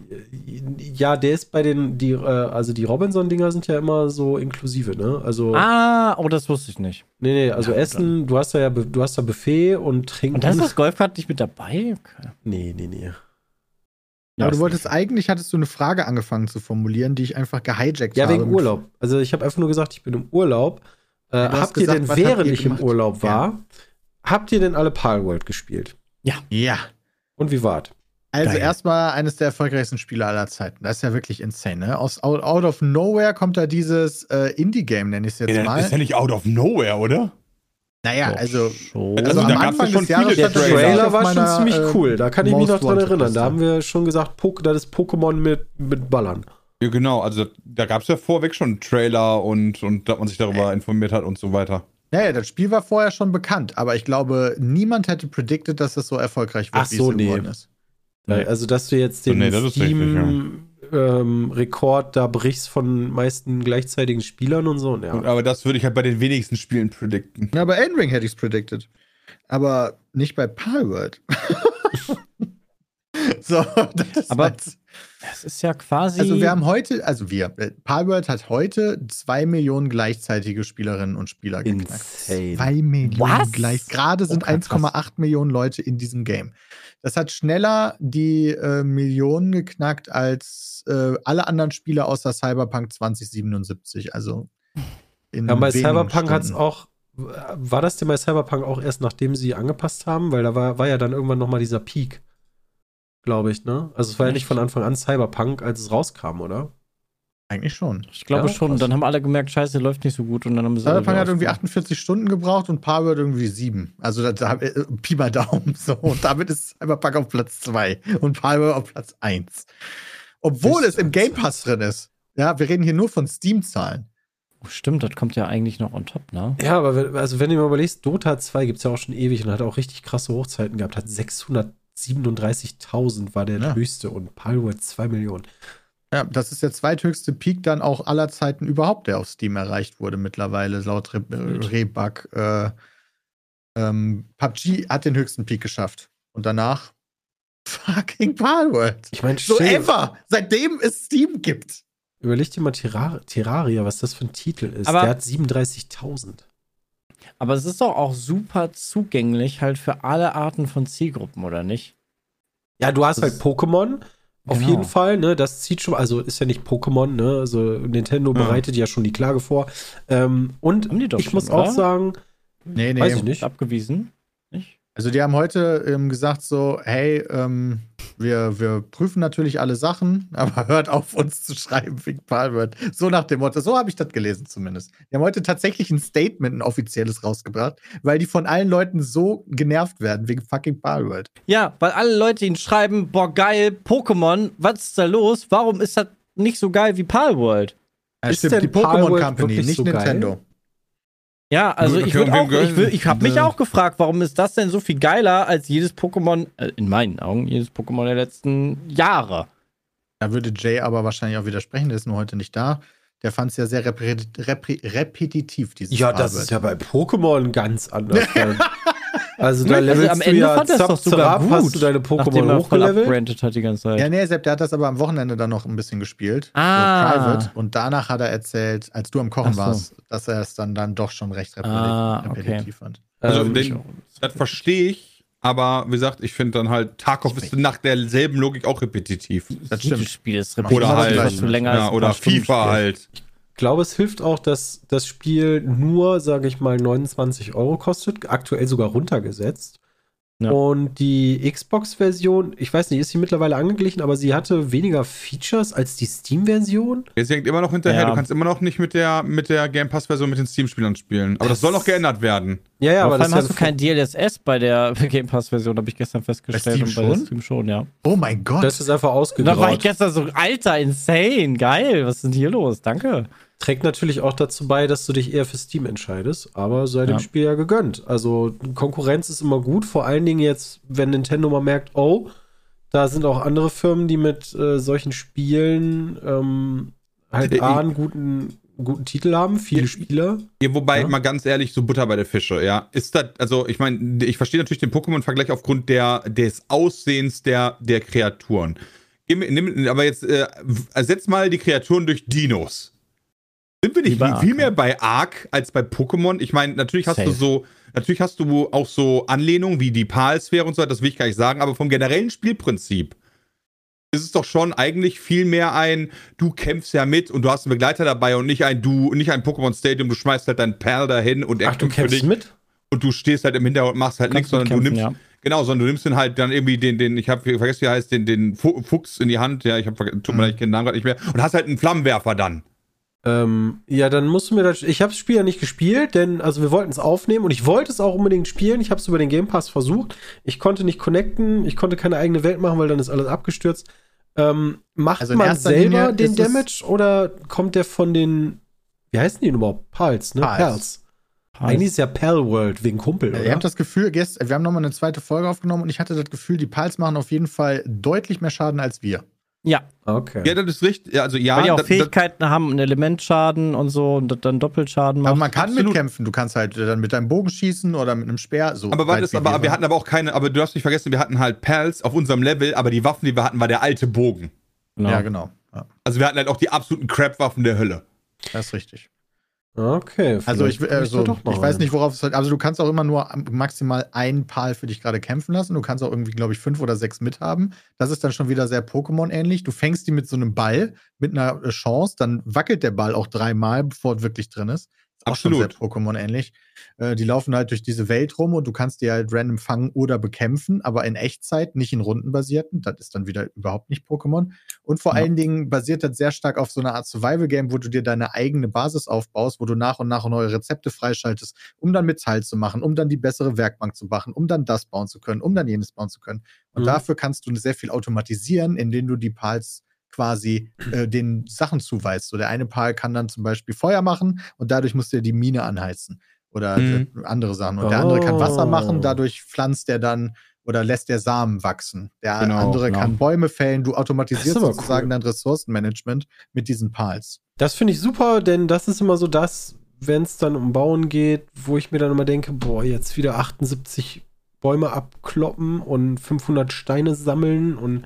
ja, der ist bei den, die, äh, also die Robinson-Dinger sind ja immer so inklusive, ne? Also, Ah, oh, das wusste ich nicht. nee, nee, also Ja, Essen, du hast da ja, du hast da Buffet und Trinken. Und da ist das Golfkart nicht mit dabei? Okay. Nee, nee, nee. Ja, Aber du wolltest eigentlich, hattest du eine Frage angefangen zu formulieren, die ich einfach gehijackt Ja, habe. wegen Urlaub. Also ich habe einfach nur gesagt, ich bin im Urlaub. Äh, habt ihr gesagt, denn, während ihr ich im? Urlaub Ja. war, habt ihr denn alle Palworld gespielt? Ja. Und wie war's? Also Geil. erstmal eines der erfolgreichsten Spiele aller Zeiten. Das ist ja wirklich insane. Ne? Aus out, out of nowhere kommt da dieses äh, Indie-Game, nenne ich es jetzt Ja, mal. das ist ja nicht out of nowhere, oder? naja, Doch also, schon. also da am Anfang schon des Jahres Der Trailer. Trailer war schon meiner, ziemlich äh, cool. Da kann ich mich noch dran erinnern. Da haben wir schon gesagt, Pok das ist Pokémon mit, mit Ballern. Ja, genau. Also da gab es ja vorweg schon einen Trailer und, und dass man sich darüber informiert hat und so weiter. Naja, das Spiel war vorher schon bekannt, aber ich glaube, niemand hätte predicted, dass es so erfolgreich wird, Ach so, es nee. geworden ist. Weil, Also, dass du jetzt den Nee, das ist richtig, Steam-Rekord da brichst von meisten gleichzeitigen Spielern und so. Ja. Und, aber das würde ich halt bei den wenigsten Spielen predikten. Ja, bei Elden Ring hätte ich es predicted. Aber nicht bei Palworld. so, das ist Aber- halt- Es ist ja quasi. also wir haben heute, also wir, äh, Palworld hat heute zwei Millionen gleichzeitige Spielerinnen und Spieler geknackt. Zwei Millionen Was? gleich. Gerade sind krass. 1,8 Millionen Leute in diesem Game. Das hat schneller die äh, Millionen geknackt als äh, alle anderen Spiele außer Cyberpunk 2077. Also in Ja, bei Cyberpunk hat es auch. War das denn bei Cyberpunk auch erst nachdem sie angepasst haben? Weil da war, war ja dann irgendwann nochmal dieser Peak. Glaube ich, ne? Also es war ja nicht von Anfang an Cyberpunk, als es rauskam, oder? Eigentlich schon. ich glaube Ja, schon. krass. Dann haben alle gemerkt, scheiße, läuft nicht so gut. Und dann haben sie. Cyberpunk hat irgendwie aufgehört. 48 Stunden gebraucht und Palworld irgendwie sieben. Also da, da, äh, Pi mal Daumen. So. Und damit ist Cyberpunk auf Platz zwei und Palworld auf Platz eins. Obwohl Ist es im das Game Pass drin ist. Ja, wir reden hier nur von Steam-Zahlen. Oh, stimmt, das kommt ja eigentlich noch on top, ne? Ja, aber wenn, also wenn du mal überlegst, Dota 2 gibt es ja auch schon ewig und hat auch richtig krasse Hochzeiten gehabt. Hat 637.000 war der Ja. höchste und Palworld 2 Millionen. Ja, das ist der zweithöchste Peak dann auch aller Zeiten überhaupt, der auf Steam erreicht wurde mittlerweile, laut Re Rebug. Äh, ähm, PUBG hat den höchsten Peak geschafft. Und danach fucking Palworld. Ich meine, So ever, seitdem es Steam gibt. Überleg dir mal Terrar Terraria, was das für ein Titel ist. Aber- der hat 37.000. Aber es ist doch auch super zugänglich halt für alle Arten von Zielgruppen, oder nicht? Ja, du hast Das halt Pokémon. Auf Genau. jeden Fall, ne? Das zieht schon, also ist ja nicht Pokémon, ne? Also Nintendo Ja. bereitet ja schon die Klage vor. Ähm, und ich schon, muss auch oder? sagen, Nee, weiß ich nicht. Abgewiesen? Also die haben heute ähm, gesagt so, hey, ähm, wir, wir prüfen natürlich alle Sachen, aber hört auf, uns zu schreiben wegen Palworld. So nach dem Motto, so habe ich das gelesen zumindest. Die haben heute tatsächlich ein Statement, ein offizielles rausgebracht, weil die von allen Leuten so genervt werden wegen fucking Palworld. Ja, weil alle Leute ihn schreiben, boah, geil, Pokémon, was ist da los? Warum ist das nicht so geil wie Palworld? Ja, Ist stimmt, die Pokémon Company, nicht so geil? Ja, also Gut, ich okay, ich, ich habe mich auch gefragt, warum ist das denn so viel geiler als jedes Pokémon, äh, in meinen Augen, jedes Pokémon der letzten Jahre? Da würde Jay aber wahrscheinlich auch widersprechen, der ist nur heute nicht da. Der fand es ja sehr repre- repetitiv, dieses ja, das ist ja bei Pokémon ganz anders. also da Also levelst am du Ende ja fand er es doch sogar gut, hast du deine Pokémon hochgelevelt. hat die ganze Zeit. Ja, nee, Sepp, der hat das aber am Wochenende dann noch ein bisschen gespielt. Ah. So private. Und danach hat er erzählt, als du am Kochen so. warst, dass er es dann, dann doch schon recht repeti- Ah, okay. repetitiv fand. Also Ähm, den, das verstehe ich, aber wie gesagt, ich finde dann halt, Tarkov ist nach derselben Logik auch repetitiv. Das stimmt. Spiel ist Oder repetitiv, halt- du länger als Ja, oder FIFA halt. Ich glaube, es hilft auch, dass das Spiel nur, sage ich mal, 29 Euro kostet, aktuell sogar runtergesetzt. Ja. Und die Xbox-Version, ich weiß nicht, ist sie mittlerweile angeglichen, aber sie hatte weniger Features als die Steam-Version. Jetzt hängt immer noch hinterher, Ja. du kannst immer noch nicht mit der, mit der Game Pass-Version mit den Steam-Spielern spielen. Aber das soll noch geändert werden. Ja, ja, aber aber vor das allem hast ja du kein DLSS bei der Game Pass-Version, habe ich gestern festgestellt. Steam und bei der schon? Steam schon, ja. Oh mein Gott. das ist einfach Da war ich ausgegraut. gestern so, Alter, insane, geil, was ist denn hier los? Danke. Trägt natürlich auch dazu bei, dass du dich eher für Steam entscheidest, aber sei dem Ja. Spiel ja gegönnt. Also Konkurrenz ist immer gut, vor allen Dingen jetzt, wenn Nintendo mal merkt, oh, da sind auch andere Firmen, die mit äh, solchen Spielen ähm, halt Ich- A, einen guten, guten Titel haben, viele Spieler. Ja, wobei, Ja. mal ganz ehrlich, so Butter bei der Fische, ja. Ist das, also ich meine, ich verstehe natürlich den Pokémon-Vergleich aufgrund der, des Aussehens der, der Kreaturen. Nimm, aber jetzt äh, ersetz mal die Kreaturen durch Dinos. Sind wir nicht Ark, viel mehr bei Ark als bei Pokémon? Ich meine, natürlich hast du Safe. so, natürlich hast du auch so Anlehnungen wie die Palsphäre und so, das will ich gar nicht sagen, aber vom generellen Spielprinzip ist es doch schon eigentlich viel mehr ein, du kämpfst ja mit und du hast einen Begleiter dabei und nicht ein du, nicht ein Pokémon Stadium, du schmeißt halt dein Perl dahin und er Ach, du kämpfst mit? und du stehst halt im Hintergrund und machst halt nichts, sondern du mitkämpfen, nimmst, Genau, sondern du nimmst den halt dann irgendwie den, den, ich habe vergessen, wie er heißt, den, den Fu- Fuchs in die Hand, ja, ich habe tut mir leid, ich kenne den Namen gerade nicht mehr, und hast halt einen Flammenwerfer dann. Ähm, ja, dann musst du mir das. Ich habe das Spiel ja nicht gespielt, denn also wir wollten es aufnehmen und ich wollte es auch unbedingt spielen. Ich habe es über den Game Pass versucht. Ich konnte nicht connecten, ich konnte keine eigene Welt machen, weil dann ist alles abgestürzt. Ähm, macht Also man selber Linie den Damage oder kommt der von den. Wie heißen die überhaupt? Pals, ne? Pals. Pals. Eigentlich ist ja Pal World wegen Kumpel, oder? Ihr habt das Gefühl, gest- wir haben nochmal eine zweite Folge aufgenommen und ich hatte das Gefühl, die Pals machen auf jeden Fall deutlich mehr Schaden als wir. Ja, okay. Ja, das ist richtig, ja, also ja. weil die auch das- Fähigkeiten haben, einen Elementschaden und so und das dann Doppelschaden Aber macht. man kann absolut. mitkämpfen. Du kannst halt dann mit deinem Bogen schießen oder mit einem Speer. So Aber weit warte, aber wir hatten aber auch keine, aber du darfst nicht vergessen, wir hatten halt Pals auf unserem Level, aber die Waffen, die wir hatten, war der alte Bogen. genau. Ja, genau. Ja, Also wir hatten halt auch die absoluten Crap-Waffen der Hölle. das ist richtig. Okay. Also ich, vielleicht guck so, da doch mal ich weiß nicht, worauf es halt. Also du kannst auch immer nur maximal einen Pal für dich gerade kämpfen lassen. Du kannst auch irgendwie, glaube ich, fünf oder sechs mithaben. Das ist dann schon wieder sehr Pokémon-ähnlich. Du fängst die mit so einem Ball, mit einer äh, Chance, dann wackelt der Ball auch dreimal, bevor es wirklich drin ist. Ist auch Absolut. sehr Pokémon-ähnlich. Äh, die laufen halt durch diese Welt rum und du kannst die halt random fangen oder bekämpfen, aber in Echtzeit, nicht in rundenbasierten. Das ist dann wieder überhaupt nicht Pokémon. Und vor Ja. allen Dingen basiert das sehr stark auf so einer Art Survival-Game, wo du dir deine eigene Basis aufbaust, wo du nach und nach neue Rezepte freischaltest, um dann Metall zu machen, um dann die bessere Werkbank zu machen, um dann das bauen zu können, um dann jenes bauen zu können. Und Mhm. dafür kannst du sehr viel automatisieren, indem du die Pals quasi äh, den Sachen zuweist. So der eine Pal kann dann zum Beispiel Feuer machen und dadurch musst du dir die Mine anheizen oder äh, andere Sachen. Und der andere kann Wasser Oh. machen, dadurch pflanzt er dann oder lässt der Samen wachsen. Der Genau, andere genau. kann Bäume fällen. Du automatisierst sozusagen cool. dein Ressourcenmanagement mit diesen Pals. Das finde ich super, denn das ist immer so das, wenn es dann um Bauen geht, wo ich mir dann immer denke, boah, jetzt wieder 78 Bäume abkloppen und 500 Steine sammeln und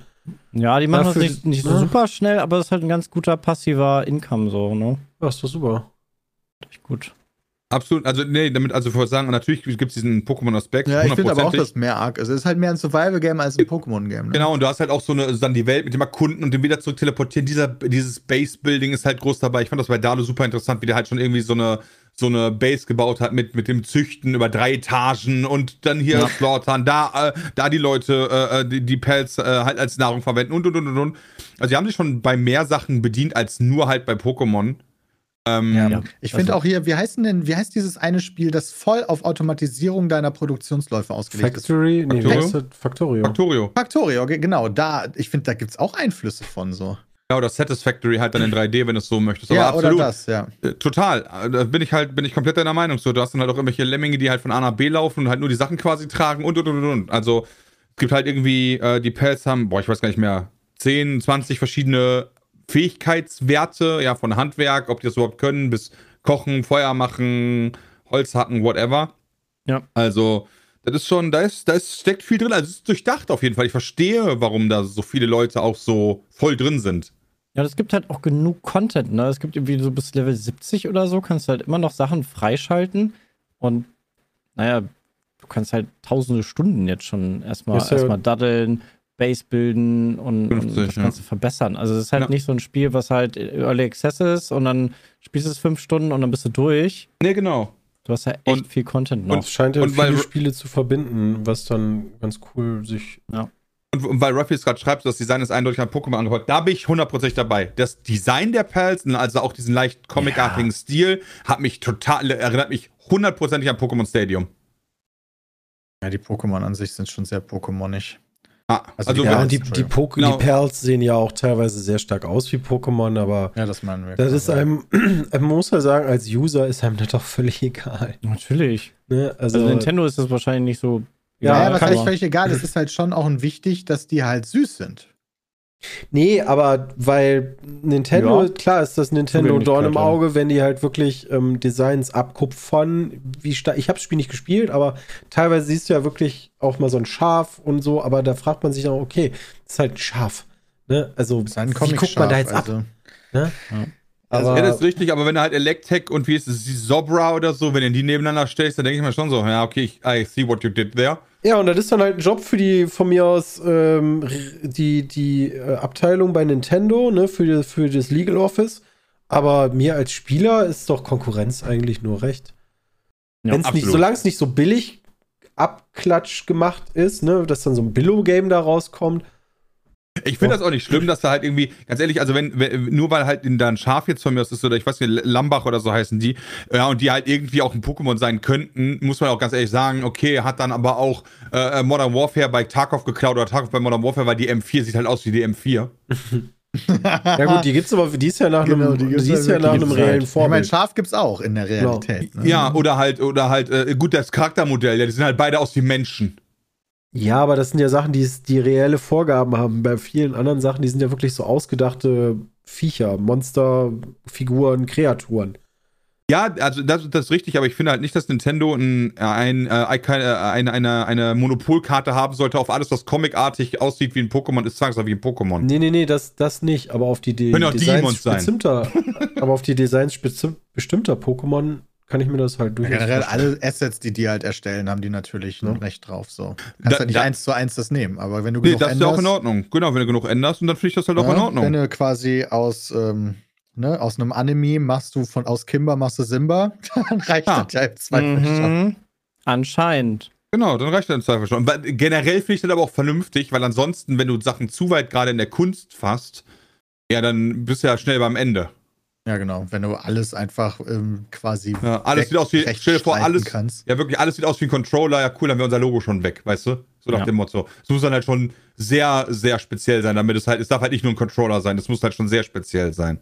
Ja, die machen Dafür- das nicht, nicht so ne? super schnell, aber das ist halt ein ganz guter passiver Income so, ne? ja, ist doch super. Echt gut. Absolut, also nee, damit, also ich wollte sagen, natürlich gibt es diesen Pokémon-Aspekt. Ja, ich finde aber auch, dass mehr arg ist. Es ist halt mehr ein Survival-Game als ein Pokémon-Game. Ne? Genau, und du hast halt auch so eine, dann die Welt mit dem Erkunden und dem wieder zurück teleportieren. Dieser, dieses Base-Building ist halt groß dabei. Ich fand das bei Dalo super interessant, wie der halt schon irgendwie so eine, so eine Base gebaut hat mit, mit dem Züchten über drei Etagen und dann hier Ja. slaughtern, da, äh, da die Leute äh, äh, die, die Pelz äh, halt als Nahrung verwenden und und und und und. Also die haben sich schon bei mehr Sachen bedient als nur halt bei Pokémon. Ähm, Ja. Ich finde Also- auch hier, wie heißt denn, wie heißt dieses eine Spiel, das voll auf Automatisierung deiner Produktionsläufe ausgelegt ist? Factory, nee, Factorio? Factorio. Factorio. Factorio, okay, genau, da, ich finde, da gibt es auch Einflüsse von so. Ja, oder Satisfactory halt dann in 3D, wenn du es so möchtest. Aber ja, absolut. oder das, ja. Äh, Total. Äh, Da bin ich halt, bin ich komplett deiner Meinung. So, du hast dann halt auch irgendwelche Lemminge, die halt von A nach B laufen und halt nur die Sachen quasi tragen und und und und. Also es gibt halt irgendwie, äh, die Pelz haben, boah, ich weiß gar nicht mehr, 10, 20 verschiedene Fähigkeitswerte, ja, von Handwerk, ob die das überhaupt können, bis Kochen, Feuer machen, Holz hacken, whatever. Ja. Also, das ist schon, da ist, da ist, steckt viel drin. Also es ist durchdacht auf jeden Fall. Ich verstehe, warum da so viele Leute auch so voll drin sind. Ja, es gibt halt auch genug Content, ne? Es gibt irgendwie so bis Level 70 oder so, kannst du halt immer noch Sachen freischalten. Und naja, du kannst halt tausende Stunden jetzt schon erstmal ja- erstmal daddeln, Base bilden und, 50, und das ja. Ganze verbessern. Also es ist halt Ja. nicht so ein Spiel, was halt Early Access ist und dann spielst du es fünf Stunden und dann bist du durch. Ne, genau. Du hast ja echt Und- viel Content noch. Und es scheint ja Und weil- viele Spiele zu verbinden, was dann ganz cool sich. Und, und weil Ruffy es gerade schreibt, das Design ist eindeutig an Pokémon angehört, da bin ich hundertprozentig dabei. Das Design der Pals, also auch diesen leicht comicartigen Stil, hat mich total, erinnert mich hundertprozentig an Pokémon Stadium. Ja, die Pokémon an sich sind schon sehr Pokémonig. Ah, Also also, die- Ja, die, die. Poke, Genau. die Perls sehen ja auch teilweise sehr stark aus wie Pokémon, aber Ja, das meinen wir. das ist einem, man muss ja sagen, als User ist einem das doch völlig egal. Natürlich. Ne? Also, Also, Nintendo ist das wahrscheinlich nicht so. Ja, Ja, was heißt völlig egal. Es ist halt schon auch wichtig, dass die halt süß sind. Nee, aber weil Nintendo, Ja. klar ist das Nintendo Dorn im ja. Auge, wenn die halt wirklich ähm, Designs abkupfern, wie stark. Ich habe das Spiel nicht gespielt, aber teilweise siehst du ja wirklich auch mal so ein Schaf und so, aber da fragt man sich auch, okay, das ist halt ein Schaf. Ne? Also, wie guckt man da jetzt ab? also. Ne? also, Aber, ja, das ist richtig, aber wenn du halt Electek und wie ist es, die Zobra oder so, wenn du die nebeneinander stellst, dann denke ich mir schon so, ja, okay, ich, I see what you did there. ja, und das ist dann halt ein Job für die, von mir aus, ähm, die, die äh, Abteilung bei Nintendo, ne, für, die, für das Legal Office. Aber mir als Spieler ist doch Konkurrenz eigentlich nur recht. Ja, Wenn's nicht, absolut. solange es nicht so billig Abklatsch gemacht ist, ne? Dass dann so ein Billo-Game da rauskommt. Ich finde das auch nicht schlimm, dass da halt irgendwie, ganz ehrlich, also wenn, wenn nur weil halt da ein Schaf jetzt von mir aus ist, oder ich weiß nicht, Lambach oder so heißen die, ja, und die halt irgendwie auch ein Pokémon sein könnten, muss man auch ganz ehrlich sagen, okay, hat dann aber auch äh, Modern Warfare bei Tarkov geklaut oder Tarkov bei Modern Warfare, weil die M4 sieht halt aus wie die M4. ja gut, die gibt's aber, die ist ja nach Genau, einem, die die ist ja nach einem reellen Ich meine, Vorbild. Schaf gibt's auch in der Realität. Ne? Ja, oder halt, oder halt, äh, gut, das Charaktermodell, ja, die sind halt beide aus wie Menschen. Ja, aber das sind ja Sachen, die, die reelle Vorgaben haben. Bei vielen anderen Sachen, die sind ja wirklich so ausgedachte Viecher, Monster, Figuren, Kreaturen. Ja, also das, das ist richtig, aber ich finde halt nicht, dass Nintendo ein, ein, äh, keine- eine, eine, Monopolkarte haben sollte auf alles, was comicartig aussieht wie ein Pokémon, ist zwangsläufig ein Pokémon. Nee, nee, nee, das, das nicht. Aber auf die De Können auch sein. bestimmter, aber auf die Designs bestimmter Pokémon kann ich mir das halt Ja, durchaus generell vorstellen. alle Assets, die die halt erstellen, haben die natürlich ein Ja. Recht drauf. So. Kannst Da- ja nicht da- eins zu eins das nehmen, aber wenn du Nee, genug das ist ja auch in änderst, Ordnung. Genau, wenn du genug änderst, und dann finde ich das halt auch ja, in Ordnung. wenn du quasi aus, ähm, ne, aus einem Anime machst du von aus Kimba machst du Simba, dann reicht Ja. das ja im Zweifel schon. Mhm. Anscheinend. Genau, dann reicht das im Zweifel schon. Aber generell finde ich das aber auch vernünftig, weil ansonsten, wenn du Sachen zu weit gerade in der Kunst fasst, ja, dann bist du ja schnell beim Ende. Ja, genau. Wenn du alles einfach ähm, quasi Ja, alles sieht aus wie, stell dir vor, alles, kannst. ja wirklich, alles sieht aus wie ein Controller, ja cool, dann wäre unser Logo schon weg, weißt du? So nach Ja. dem Motto. Es muss dann halt schon sehr, sehr speziell sein, damit es halt, es darf halt nicht nur ein Controller sein, es muss halt schon sehr speziell sein.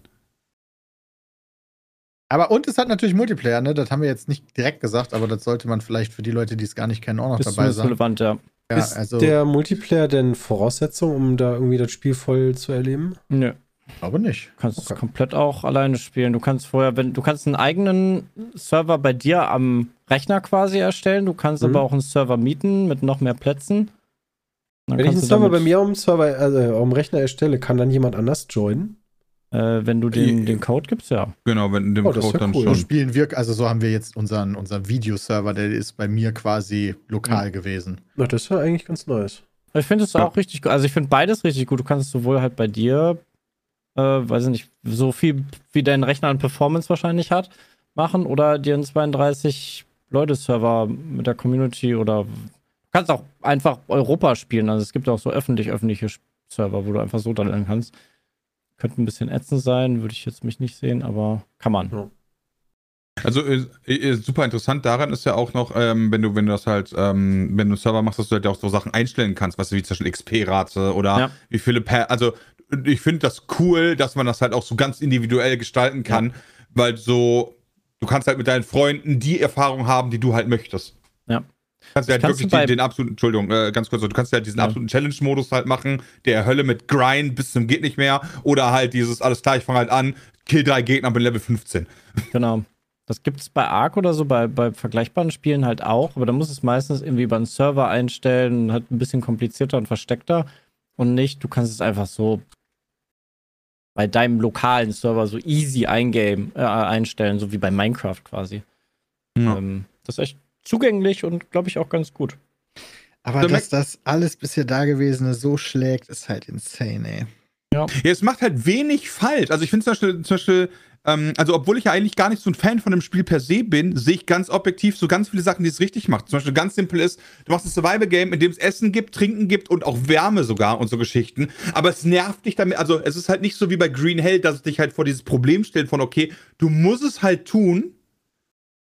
Aber und es hat natürlich Multiplayer, ne? Das haben wir jetzt nicht direkt gesagt, aber das sollte man vielleicht für die Leute, die es gar nicht kennen, auch noch Ist dabei sagen. relevant, ja. Ja, ist also der Multiplayer denn Voraussetzung, um da irgendwie das Spiel voll zu erleben? Nö. Glaube nicht. Du kannst Okay. es komplett auch alleine spielen. Du kannst vorher, wenn du kannst einen eigenen Server bei dir am Rechner quasi erstellen. Du kannst Mhm. aber auch einen Server mieten mit noch mehr Plätzen. Dann Wenn ich einen du Server bei mir am Server, also am Rechner erstelle, kann dann jemand anders joinen? Äh, wenn du den, Äh, den Code gibst, ja. Genau, wenn in dem Oh, das ist Code ja dann cool. So schon. spielen wir, also so haben wir jetzt unseren, unseren Videoserver, der ist bei mir quasi lokal gewesen. Na, das ist ja eigentlich ganz nice. Ich finde es Ja. auch richtig gut. Also ich finde beides richtig gut. Du kannst sowohl halt bei dir, äh, weiß ich nicht, so viel wie dein Rechner an Performance wahrscheinlich hat, machen oder dir einen 32 Leute-Server mit der Community oder du kannst auch einfach Europa spielen. Also es gibt auch so öffentlich-öffentliche Server, wo du einfach so dann kannst. Könnte ein bisschen ätzend sein, würde ich jetzt mich nicht sehen, aber kann man. Also äh, äh, super interessant daran ist ja auch noch, ähm, wenn du, wenn du das halt, ähm, wenn du einen Server machst, dass du halt auch so Sachen einstellen kannst, weißt du, wie zum Beispiel XP-Rate oder Ja. wie viele pa Also ich finde das cool, dass man das halt auch so ganz individuell gestalten kann, weil so, du kannst halt mit deinen Freunden die Erfahrung haben, die du halt möchtest. Ja. Kannst du halt Kannst wirklich du bei- den, den absoluten, Entschuldigung, äh, ganz kurz, du kannst halt diesen Ja. absoluten Challenge-Modus halt machen, der Hölle mit Grind bis zum geht nicht mehr oder halt dieses, alles klar, ich fange halt an, kill drei Gegner, bin Level 15. Genau. Das gibt es bei Ark oder so, bei, bei vergleichbaren Spielen halt auch, aber da muss es meistens irgendwie über einen Server einstellen, halt ein bisschen komplizierter und versteckter und nicht, du kannst es einfach so bei deinem lokalen Server so easy eingame, äh, einstellen, so wie bei Minecraft quasi. Ja. Ähm, das ist echt zugänglich und glaube ich auch ganz gut. Aber So, dass das alles bisher Dagewesene so schlägt, ist halt insane, ey. Ja, es macht halt wenig falsch. Also ich finde zum Beispiel, zum Beispiel ähm, also obwohl ich ja eigentlich gar nicht so ein Fan von dem Spiel per se bin, sehe ich ganz objektiv so ganz viele Sachen, die es richtig macht. Zum Beispiel ganz simpel ist, du machst ein Survival-Game, in dem es Essen gibt, Trinken gibt und auch Wärme sogar und so Geschichten. Aber es nervt dich damit, also es ist halt nicht so wie bei Green Hell, dass es dich halt vor dieses Problem stellt von, okay, du musst es halt tun,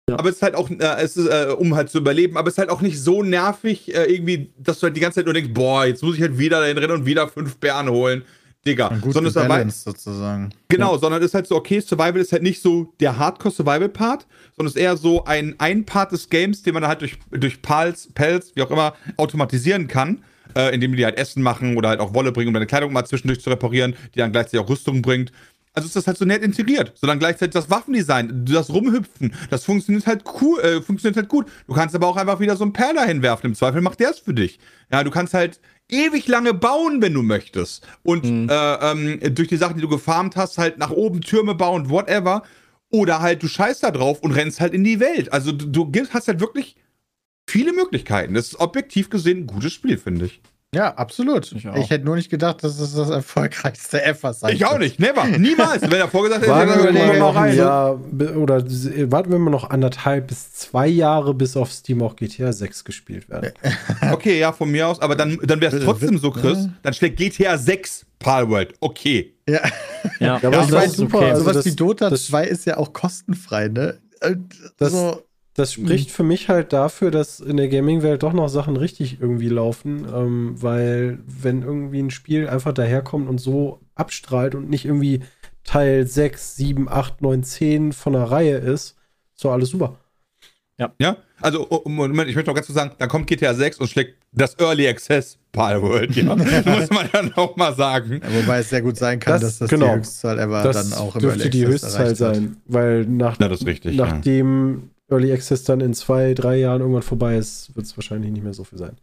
aber es ist halt auch, äh, es ist, äh, um halt zu überleben, aber es ist halt auch nicht so nervig, äh, irgendwie, dass du halt die ganze Zeit nur denkst, boah, jetzt muss ich halt wieder dahin rennen und wieder fünf Bären holen. Digga. Ein gut Sondern aber- gebalanced sozusagen. Genau, sondern es ist halt so, okay, Survival ist halt nicht so der Hardcore-Survival-Part, sondern es ist eher so ein, ein Part des Games, den man halt durch, durch Pals, Pelz, wie auch immer, automatisieren kann, äh, indem die halt Essen machen oder halt auch Wolle bringen, um deine Kleidung mal zwischendurch zu reparieren, die dann gleichzeitig auch Rüstung bringt. Also ist das halt so nett integriert. Sondern gleichzeitig das Waffendesign, das Rumhüpfen, das funktioniert halt cool, äh, funktioniert halt gut. Du kannst aber auch einfach wieder so einen Perler hinwerfen. Im Zweifel macht der es für dich. Ja, du kannst halt ewig lange bauen, wenn du möchtest. Und Mhm. äh, ähm, durch die Sachen, die du gefarmt hast, halt nach oben Türme bauen, whatever. Oder halt du scheißt da drauf und rennst halt in die Welt. Also du, du hast halt wirklich viele Möglichkeiten. Das ist objektiv gesehen ein gutes Spiel, finde ich. Ja, absolut. Ich Ich, hätte nur nicht gedacht, dass es das erfolgreichste ever sein Ich auch wird. nicht, never, niemals. Wenn er vorgesagt hätte, Warten hätte wir mal noch ein rein. Jahr, oder warten wir mal noch anderthalb bis zwei Jahre, bis auf Steam auch GTA 6 gespielt werden. Okay, ja, von mir aus, aber dann, dann wäre es Äh, trotzdem wird- so, Chris. ja. Dann schlägt GTA 6 Palworld. Okay. Ja, Ja, aber das ich ist weiß, super, okay. also sowas das- wie Dota das- 2 ist ja auch kostenfrei, ne? Und Das- so, Das spricht für mich halt dafür, dass in der Gaming-Welt doch noch Sachen richtig irgendwie laufen, ähm, weil wenn irgendwie ein Spiel einfach daherkommt und so abstrahlt und nicht irgendwie Teil 6, 7, 8, 9, 10 von der Reihe ist, ist doch alles super. Ja, also oh, Moment, ich möchte noch ganz kurz sagen, dann kommt GTA 6 und schlägt das Early Access Palworld, ja. Muss man dann auch mal sagen. ja, wobei es sehr gut sein kann, Das- dass das genau. die Höchstzahl ever das dann auch im dürfte Early die Access Höchstzahl erreicht wird. sein, weil nach, Ja, das ist richtig. ja. nachdem Early Access dann in zwei, drei Jahren irgendwann vorbei ist, wird es wahrscheinlich nicht mehr so viel sein.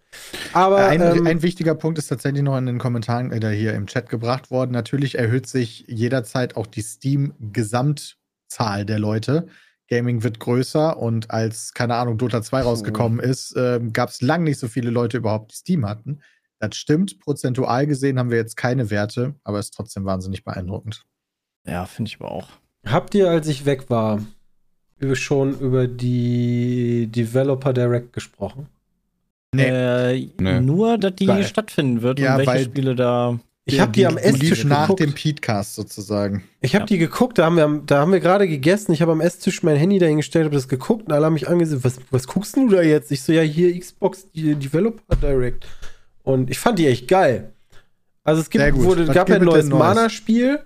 Aber Ein, ähm, ein wichtiger Punkt ist tatsächlich noch in den Kommentaren oder hier im Chat gebracht worden. Natürlich erhöht sich jederzeit auch die Steam-Gesamtzahl der Leute. Gaming wird größer und als, keine Ahnung, Dota 2 rausgekommen ist, ähm, gab es lang nicht so viele Leute überhaupt, die Steam hatten. Das stimmt. Prozentual gesehen haben wir jetzt keine Werte, aber ist trotzdem wahnsinnig beeindruckend. Ja, finde ich aber auch. Habt ihr, als ich weg war, über- schon über die Developer Direct gesprochen? Nee. Äh, Nee. Nur, dass die Geil. stattfinden wird Ja, und welche weil- Spiele da. Ich habe die, am lief Esstisch nach geguckt. dem Petecast sozusagen. Ich habe Ja. die geguckt, da haben wir, da haben wir gerade gegessen. Ich habe am Esstisch mein Handy dahingestellt, habe das geguckt und alle haben mich angesehen. Was, was guckst du da jetzt? Ich so, ja, hier Xbox die Developer Direct. Und ich fand die echt geil. Also es gibt, wurde, gab ja ein neues? Mana-Spiel.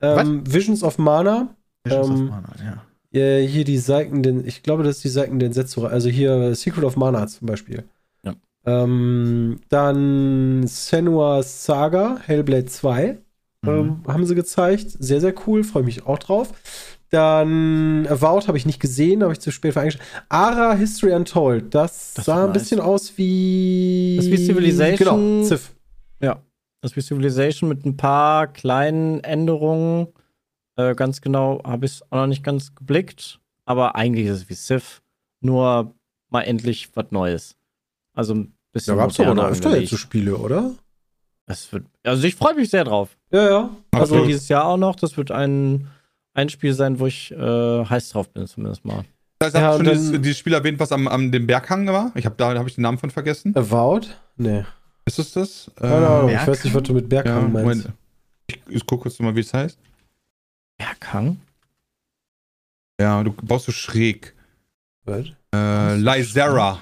Ähm, Visions of Mana. Visions of Ähm, Mana, ja. Äh, hier die Seiten, ich glaube, das ist die Seiten Densetsu, also hier Secret of Mana zum Beispiel. Ja. Ähm, dann Senua's Saga, Hellblade 2, Mhm. ähm, haben sie gezeigt. Sehr, sehr cool, freue mich auch drauf. Dann Avowed habe ich nicht gesehen, habe ich zu spät eingestellt. Ara History Untold, das, Das sah ein nice. bisschen aus wie. Das ist wie Civilization. Genau, Civ. Das ist wie Civilization mit ein paar kleinen Änderungen. Äh, ganz genau habe ich es auch noch nicht ganz geblickt. Aber eigentlich ist es wie Civ. Nur mal endlich was Neues. Also ein bisschen. Da gab es aber noch öfter jetzt so Spiele, oder? Wird, also ich freue mich sehr drauf. Ja, ja. Also Absolut. dieses Jahr auch noch. Das wird ein, ein Spiel sein, wo ich äh, heiß drauf bin, zumindest mal. Das Ja, hat schon dieses, dieses Spiel erwähnt, was am, am dem Berghang war. Ich habe da habe ich den Namen von vergessen. Avowed? Nee. Ist es das? Keine Ahnung. Ich Berghang? weiß nicht, was du mit ja, Berghang meinst. Moment. Ich, ich gucke kurz mal, wie es heißt. Berghang? Ja, du baust so schräg. Was? Äh, Lysera.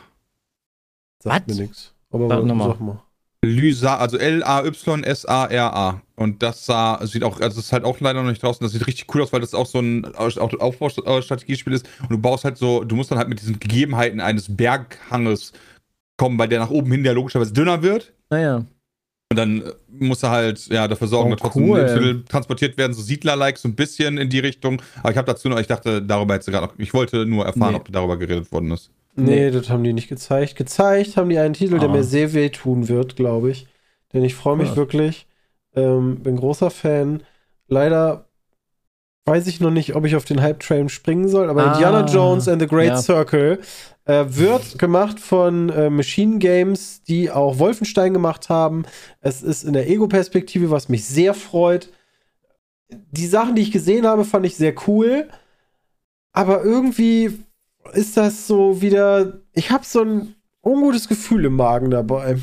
Sagt Was? mir nichts. Aber Sag nochmal. sag mal. Lysa, also L-A-Y-S-A-R-A. Und das sah, sieht auch, also das ist halt auch leider noch nicht draußen. Das sieht richtig cool aus, weil das auch so ein Aufbaustrategiespiel ist. Und du baust halt so, du musst dann halt mit diesen Gegebenheiten eines Berghanges kommen, weil der nach oben hin ja logischerweise dünner wird. Naja. Und dann äh, musst du halt, ja, dafür sorgen, Oh, dass trotzdem cool. Lebensmittel transportiert werden, so Siedler-like, so ein bisschen in die Richtung. Aber ich habe dazu noch, ich dachte, darüber hättest du gerade noch, ich wollte nur erfahren, Nee. ob darüber geredet worden ist. Nee, das haben die nicht gezeigt. Gezeigt haben die einen Titel, der Ah. mir sehr weh tun wird, glaube ich. Denn ich freue mich Ja. wirklich. Ähm, bin großer Fan. Leider weiß ich noch nicht, ob ich auf den Hype-Train springen soll, aber Ah. Indiana Jones and the Great Ja. Circle äh, wird gemacht von äh, Machine Games, die auch Wolfenstein gemacht haben. Es ist in der Ego-Perspektive, was mich sehr freut. Die Sachen, die ich gesehen habe, fand ich sehr cool. Aber irgendwie ist das so wieder. Ich habe so ein ungutes Gefühl im Magen dabei.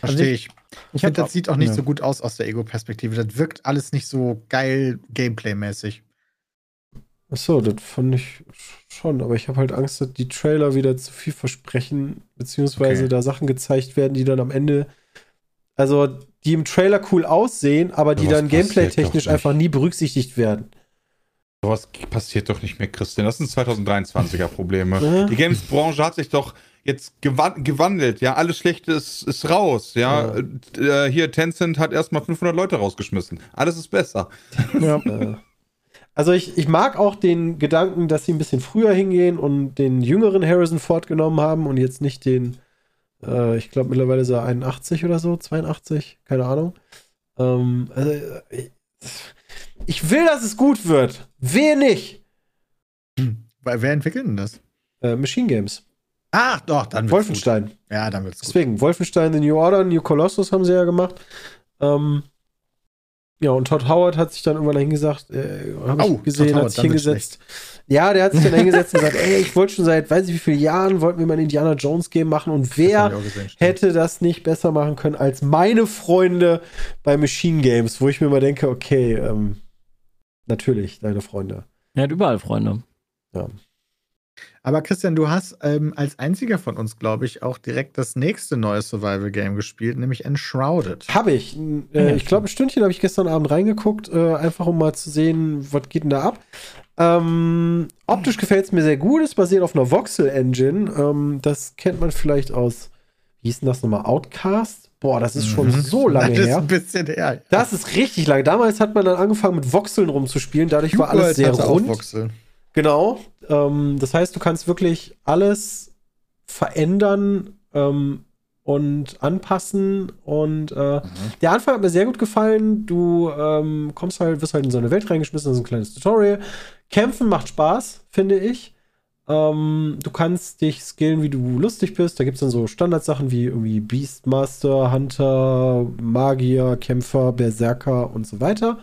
Verstehe ich. Ich finde, das sieht auch nicht ja. so gut aus aus der Ego-Perspektive. Das wirkt alles nicht so geil Gameplay-mäßig. Achso, das fand ich schon, aber ich habe halt Angst, dass die Trailer wieder zu viel versprechen, beziehungsweise Okay. da Sachen gezeigt werden, die dann am Ende, also die im Trailer cool aussehen, aber die Sowas dann gameplay-technisch einfach nie berücksichtigt werden. Sowas passiert doch nicht mehr, Christian. Das sind 2023er Probleme. Ja. Die Games-Branche hat sich doch jetzt gewan gewandelt, ja. Alles Schlechte ist, ist raus, ja. Äh, hier, Tencent hat erstmal 500 Leute rausgeschmissen. Alles ist besser. Ja. Äh, Also ich, ich mag auch den Gedanken, dass sie ein bisschen früher hingehen und den jüngeren Harrison Ford genommen haben und jetzt nicht den, äh, ich glaube mittlerweile ist er 81 oder so, 82, keine Ahnung. Ähm, also, ich, ich will, dass es gut wird. Wehe nicht. Weil wer entwickelt denn das? Äh, Machine Games. Ach, doch, dann wird's Wolfenstein. Gut. Ja, dann wird's gut. Deswegen, Wolfenstein, The New Order, New Colossus haben sie ja gemacht. Ähm, ja, und Todd Howard hat sich dann irgendwann hingesagt, äh, habe ich Oh, gesehen, Todd hat Howard, sich hingesetzt. Ja, der hat sich dann hingesetzt und gesagt, ey, ich wollte schon seit, weiß ich wie vielen Jahren, wollten wir mal ein Indiana Jones Game machen und Das wer ich auch gesehen, hätte das nicht besser machen können als meine Freunde bei Machine Games, wo ich mir mal denke, okay, ähm, natürlich, deine Freunde. Er hat überall Freunde. Aber Christian, du hast ähm, als einziger von uns, glaube ich, auch direkt das nächste neue Survival-Game gespielt, nämlich Enshrouded. Habe ich. Äh, ich glaube, ein Stündchen habe ich gestern Abend reingeguckt, äh, einfach um mal zu sehen, was geht denn da ab. Ähm, optisch gefällt es mir sehr gut. Es basiert auf einer Voxel-Engine. Ähm, das kennt man vielleicht aus, wie hieß denn das nochmal? Outcast? Boah, das ist schon Mhm. so lange Das ist her. ein bisschen her. Das ist richtig lange. Damals hat man dann angefangen mit Voxeln rumzuspielen. Dadurch war alles World sehr hatte auch rund. Genau. Ähm, das heißt, du kannst wirklich alles verändern ähm, und anpassen. Und äh, der Anfang hat mir sehr gut gefallen. Du ähm, kommst halt, wirst halt in so eine Welt reingeschmissen, das ist ein kleines Tutorial. Kämpfen macht Spaß, finde ich. Ähm, du kannst dich skillen, wie du lustig bist. Da gibt es dann so Standardsachen wie irgendwie Beastmaster, Hunter, Magier, Kämpfer, Berserker und so weiter.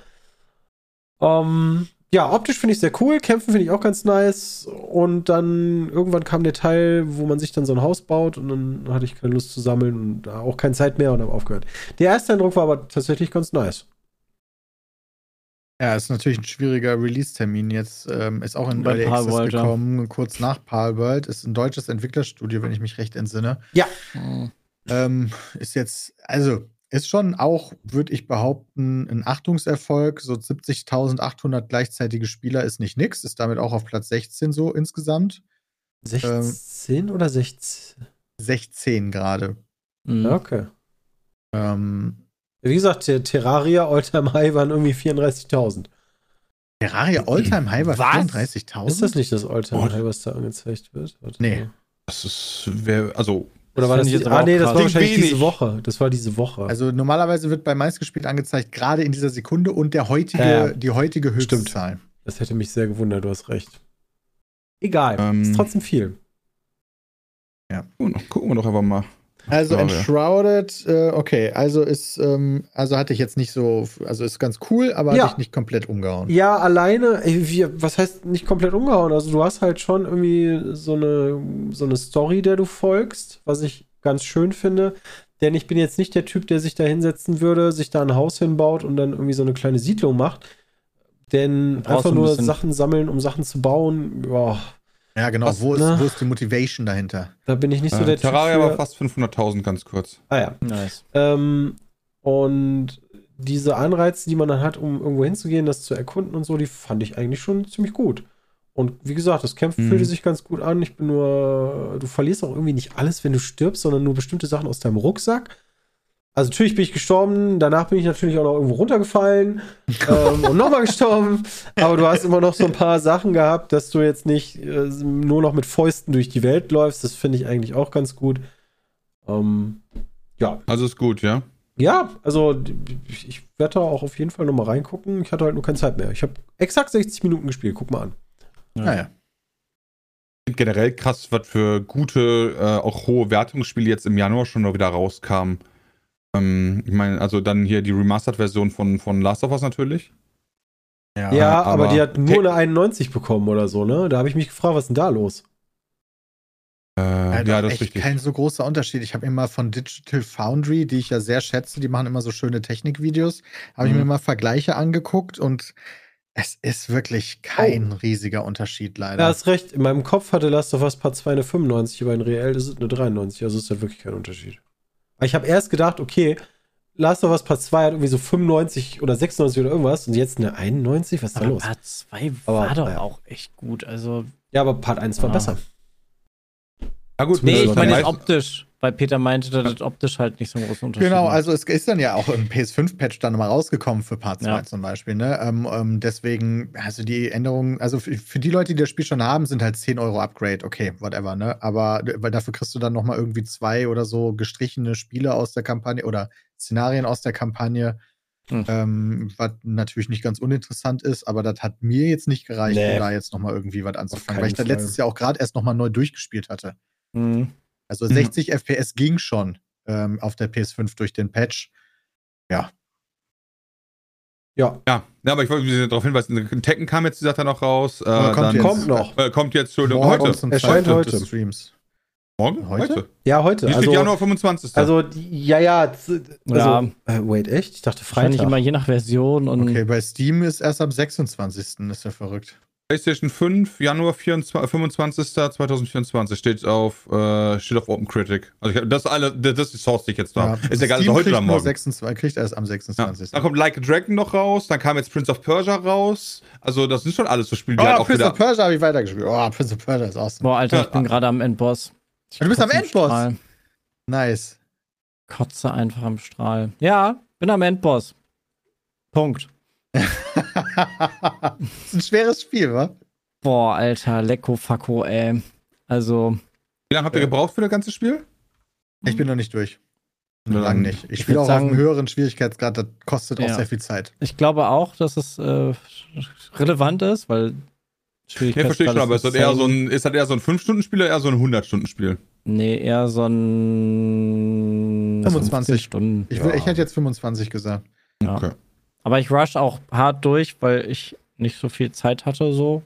Ähm, ja, optisch finde ich sehr cool. Kämpfen finde ich auch ganz nice. Und dann irgendwann kam der Teil, wo man sich dann so ein Haus baut und dann hatte ich keine Lust zu sammeln und auch keine Zeit mehr und habe aufgehört. Der erste Eindruck war aber tatsächlich ganz nice. Ja, ist natürlich ein schwieriger Release-Termin jetzt. Ähm, ist auch in Bei Early Access Palworld, ja. gekommen, kurz nach Palworld. Ist ein deutsches Entwicklerstudio, wenn ich mich recht entsinne. Hm. Ähm, ist jetzt, also, ist schon auch, würde ich behaupten, ein Achtungserfolg. So 70.800 gleichzeitige Spieler ist nicht nix. Ist damit auch auf Platz 16 so insgesamt. 16 oder 16? 16 gerade. Hm. Ja, Okay. Ähm, Wie gesagt, der Terraria Alltime High waren irgendwie 34.000. Terraria Alltime High war Was? 34.000. Ist das nicht das Alltime? High, was da angezeigt wird? Warte Nee. mal. Das ist, wer, also, Oder war Das das ich die, jetzt Ah, nee, das krass. war wahrscheinlich Wenig. diese Woche. Das war diese Woche. Also normalerweise wird bei meistgespielt angezeigt, gerade in dieser Sekunde und der heutige, Ja, ja. die heutige Stimmt. Höchstzahl. das hätte mich sehr gewundert, du hast recht. Egal, Ähm, ist trotzdem viel. gucken gucken wir doch einfach mal. Also Ja, ja. Enshrouded, äh, okay, also ist, ähm, also hatte ich jetzt nicht so, also ist ganz cool, aber Ja. hatte ich nicht komplett umgehauen. Ja, alleine, ey, wie, was heißt nicht komplett umgehauen? Also du hast halt schon irgendwie so eine, so eine Story, der du folgst, was ich ganz schön finde. Denn ich bin jetzt nicht der Typ, der sich da hinsetzen würde, sich da ein Haus hinbaut und dann irgendwie so eine kleine Siedlung macht. Denn einfach ein nur Sachen sammeln, um Sachen zu bauen, ja, Ja, genau. Was, wo, ist, ne? wo ist die Motivation dahinter? da bin ich nicht so Äh, der Terraria Typ. war für- fast 500.000, ganz kurz. Ah ja. Nice. Ähm, und diese Anreize, die man dann hat, um irgendwo hinzugehen, das zu erkunden und so, die fand ich eigentlich schon ziemlich gut. Und wie gesagt, das Kämpfen Mhm. fühlte sich ganz gut an. Ich bin nur, du verlierst auch irgendwie nicht alles, wenn du stirbst, sondern nur bestimmte Sachen aus deinem Rucksack. Also natürlich bin ich gestorben, danach bin ich natürlich auch noch irgendwo runtergefallen ähm, und nochmal gestorben. Aber du hast immer noch so ein paar Sachen gehabt, dass du jetzt nicht äh, nur noch mit Fäusten durch die Welt läufst. Das finde ich eigentlich auch ganz gut. Ähm, ja, Also ist gut, ja. ja, also ich ich werde da auch auf jeden Fall nochmal reingucken. Ich hatte halt nur keine Zeit mehr. Ich habe exakt 60 Minuten gespielt. Guck mal an. Naja. Generell krass, was für gute, äh, auch hohe Wertungsspiele jetzt im Januar schon noch wieder rauskamen. Ähm, ich meine, also dann hier die Remastered-Version von, von Last of Us natürlich. Ja, aber, aber- die hat nur eine 91 bekommen oder so, ne? Da habe ich mich gefragt, was ist denn da los? Äh, Ja, ja, das ist echt richtig. kein so großer Unterschied. Ich habe immer von Digital Foundry, die ich ja sehr schätze, die machen immer so schöne Technikvideos, habe ich Mhm. mir mal Vergleiche angeguckt und es ist wirklich kein riesiger Unterschied Ja, leider. hast recht. In meinem Kopf hatte Last of Us Part 2 eine 95, aber in reell ist es eine 93. Also ist halt wirklich kein Unterschied. Aber ich habe erst gedacht, okay, Last of Us Part 2 hat irgendwie so 95 oder 96 oder irgendwas und jetzt eine 91? Was ist da Aber los? Part 2 Aber, war doch naja. auch echt gut. Also, Ja, aber Part 1 war Ja. besser. Ja, gut, nee, ich meine jetzt optisch. Weil Peter meinte, dass das optisch halt nicht so einen großen Unterschied Genau, also es ist dann ja auch ein PS5-Patch dann mal rausgekommen für Part 2 Ja. zum Beispiel. Ne? Ähm, ähm, deswegen, also die Änderungen, also für, für die Leute, die das Spiel schon haben, sind halt 10 Euro Upgrade, okay, whatever, ne? Aber weil dafür kriegst du dann nochmal irgendwie zwei oder so gestrichene Spiele aus der Kampagne oder Szenarien aus der Kampagne. Hm. Ähm, was natürlich nicht ganz uninteressant ist, aber das hat mir jetzt nicht gereicht, Nee. um da jetzt nochmal irgendwie was anzufangen, weil ich das letztes Jahr auch gerade erst nochmal neu durchgespielt hatte. Mhm. Also Mhm. 60 FPS ging schon ähm, auf der PS5 durch den Patch. Ja, Ja, Ja, ja, aber ich wollte darauf hinweisen, Tekken kam jetzt, sagt er noch raus. Äh, kommt dann, jetzt. kommt noch. Äh, kommt jetzt, Entschuldigung, morgen heute. zum Erscheint heute. des Streams. Morgen? Heute? Ja, heute. Hier Also, Januar 25. also die- ja, ja. Also, Ja. Äh, wait, echt? Ich dachte Wahrscheinlich Freitag. immer je nach Version und Okay, bei Steam ist erst am 26. Ist ja verrückt. PlayStation 5, Januar 24, 25. 2024 steht auf, äh, steht auf Open Critic. Also ich, das, ist alle, das ist die Source, die ich jetzt da habe. Ist egal, ist heute kriegt oder morgen. 26, kriegt erst am Ja. 26. Dann kommt Like a Dragon noch raus, dann kam jetzt Prince of Persia raus. Also das sind schon alles so Spiele, die halt Oh, auch Prince wieder... of Persia habe ich weitergespielt. Oh, Prince of Persia ist awesome. Boah, Alter, ich Ja. bin gerade am Endboss. Ich Du bist am Endboss? Strahl. Nice. Kotze einfach am Strahl. Ja, bin am Endboss. Punkt. das ist ein schweres Spiel, wa? Boah, Alter, Lecko Facko, ey. Also, Wie lange habt ihr gebraucht für das ganze Spiel? Ich bin noch nicht durch. Noch lange nicht. Ich ich spiele auch sagen- auf einem höheren Schwierigkeitsgrad, das kostet auch Ja. sehr viel Zeit. ich glaube auch, dass es äh, relevant ist, weil Ja, verstehe ich schon, aber ist das eher so ein, ist das eher so ein 5-Stunden-Spiel oder eher so ein 100-Stunden-Spiel? Nee, eher so ein 25 50 Stunden. Ich, Ja. ich hätte jetzt 25 gesagt. Ja. Okay. Aber ich rush auch hart durch, weil ich nicht so viel Zeit hatte, so.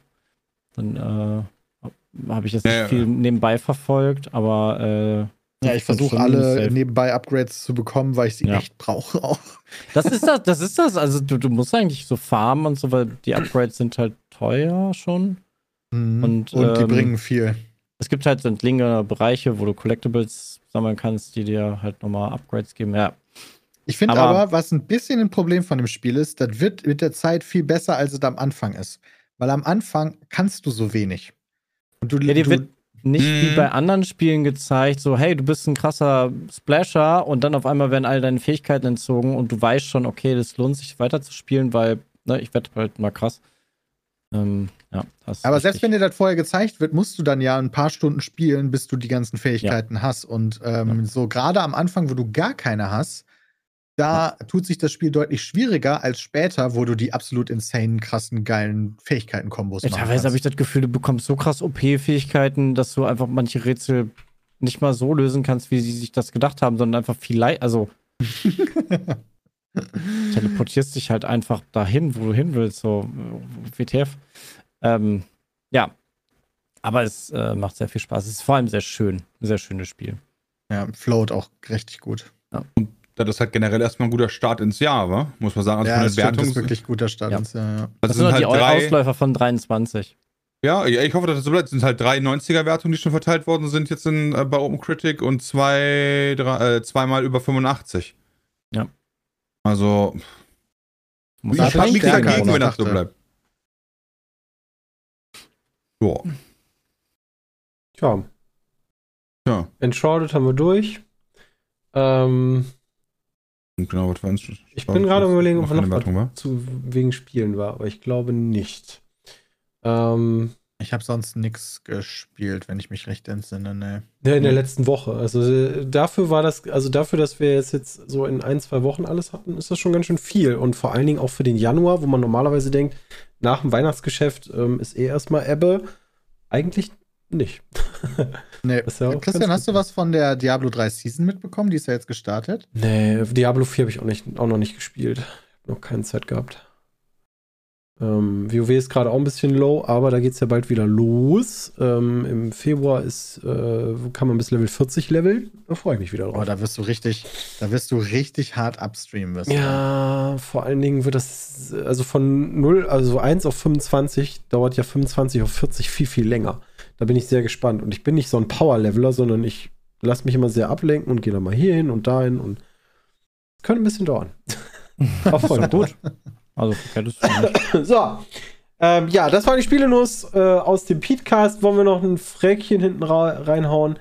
Dann äh, habe ich jetzt Ja, nicht ja, viel ja. nebenbei verfolgt, aber äh, Ja, ich 15 versuche alle nebenbei Upgrades zu bekommen, weil ich sie Ja. echt brauche auch. Das ist das, das ist das. Also du, du musst eigentlich so farmen und so, weil die Upgrades sind halt teuer schon. Mhm. Und, Und die ähm, bringen viel. Es gibt halt so entlegene Bereiche, wo du Collectibles sammeln kannst, die dir halt nochmal Upgrades geben. Ja. Ich finde aber, aber- was ein bisschen ein Problem von dem Spiel ist, das wird mit der Zeit viel besser, als es am Anfang ist. Weil am Anfang kannst du so wenig. Und du, Ja, dir du, wird nicht wie Mhm. bei anderen Spielen gezeigt, so, hey, du bist ein krasser Splasher und dann auf einmal werden all deine Fähigkeiten entzogen und du weißt schon, okay, das lohnt sich weiterzuspielen, weil, ne, ich werde halt mal krass. Ähm, ja, aber selbst wenn dir das vorher gezeigt wird, musst du dann ja ein paar Stunden spielen, bis du die ganzen Fähigkeiten hast. Und ähm, so gerade am Anfang, wo du gar keine hast, da tut sich das Spiel deutlich schwieriger als später, wo du die absolut insane, krassen, geilen Fähigkeiten-Kombos Ja, teilweise habe ich das Gefühl, du bekommst so krass OP-Fähigkeiten, dass du einfach manche Rätsel nicht mal so lösen kannst, wie sie sich das gedacht haben, sondern einfach viel leicht, also teleportierst dich halt einfach dahin, wo du hin willst, so äh, WTF. Ähm, ja, aber es äh, macht sehr viel Spaß. Es ist vor allem sehr schön, ein sehr schönes Spiel. Ja, float auch richtig gut. Das ist halt generell erstmal ein guter Start ins Jahr, wa? muss man sagen. Also ja, von das Wertungen. ist wirklich guter Start. Ja. ins Jahr, ja. das Das sind sind halt die drei, Ausläufer von 23. ja, ja, ich hoffe, dass das so bleibt. Es sind halt drei 90er-Wertungen, die schon verteilt worden sind jetzt in, äh, bei Open Critic und zwei, drei, äh, zweimal über 85. Ja. Also, Muss ich habe nichts dagegen, wenn das so bleibt. Ja, Tja, ja. Enshrouded haben wir durch. Ähm, Und Genau, was war uns- Ich bin gerade überlegen, ob noch war. zu wegen Spielen war, aber ich glaube nicht. Ähm, Ich habe sonst nichts gespielt, wenn ich mich recht entsinne. Ne. ja, in der letzten Woche. Also äh, dafür war das, also dafür, dass wir jetzt, jetzt so in ein, zwei Wochen alles hatten, ist das schon ganz schön viel. Und vor allen Dingen auch für den Januar, wo man normalerweise denkt, nach dem Weihnachtsgeschäft ähm, ist eh erstmal Ebbe. Eigentlich nicht. Nee. Ja Christian, hast du was von der Diablo 3 Season mitbekommen? Die ist ja jetzt gestartet. Nee, Diablo 4 habe ich auch, nicht, auch noch nicht gespielt. Hab noch keine Zeit gehabt. Ähm, WoW ist gerade auch ein bisschen low, aber da geht es ja bald wieder los. Ähm, Im Februar ist, äh, kann man bis Level 40 leveln. Da freue ich mich wieder drauf. Oh, da wirst du richtig, da wirst du richtig hart upstreamen. Wirst du. ja, vor allen Dingen wird das, also von 0, also 1 auf 25 dauert ja 25 auf 40 viel, viel länger. Da bin ich sehr gespannt. Und ich bin nicht so ein Power-Leveler, sondern ich lasse mich immer sehr ablenken und gehe dann mal hier hin und dahin und könnte ein bisschen dauern. Aber voll gut. Also, verkehrt ist es nicht. So. Ähm, ja, das war die Spielenuss äh, aus dem Petecast. Wollen wir noch ein Fräkchen hinten reinhauen?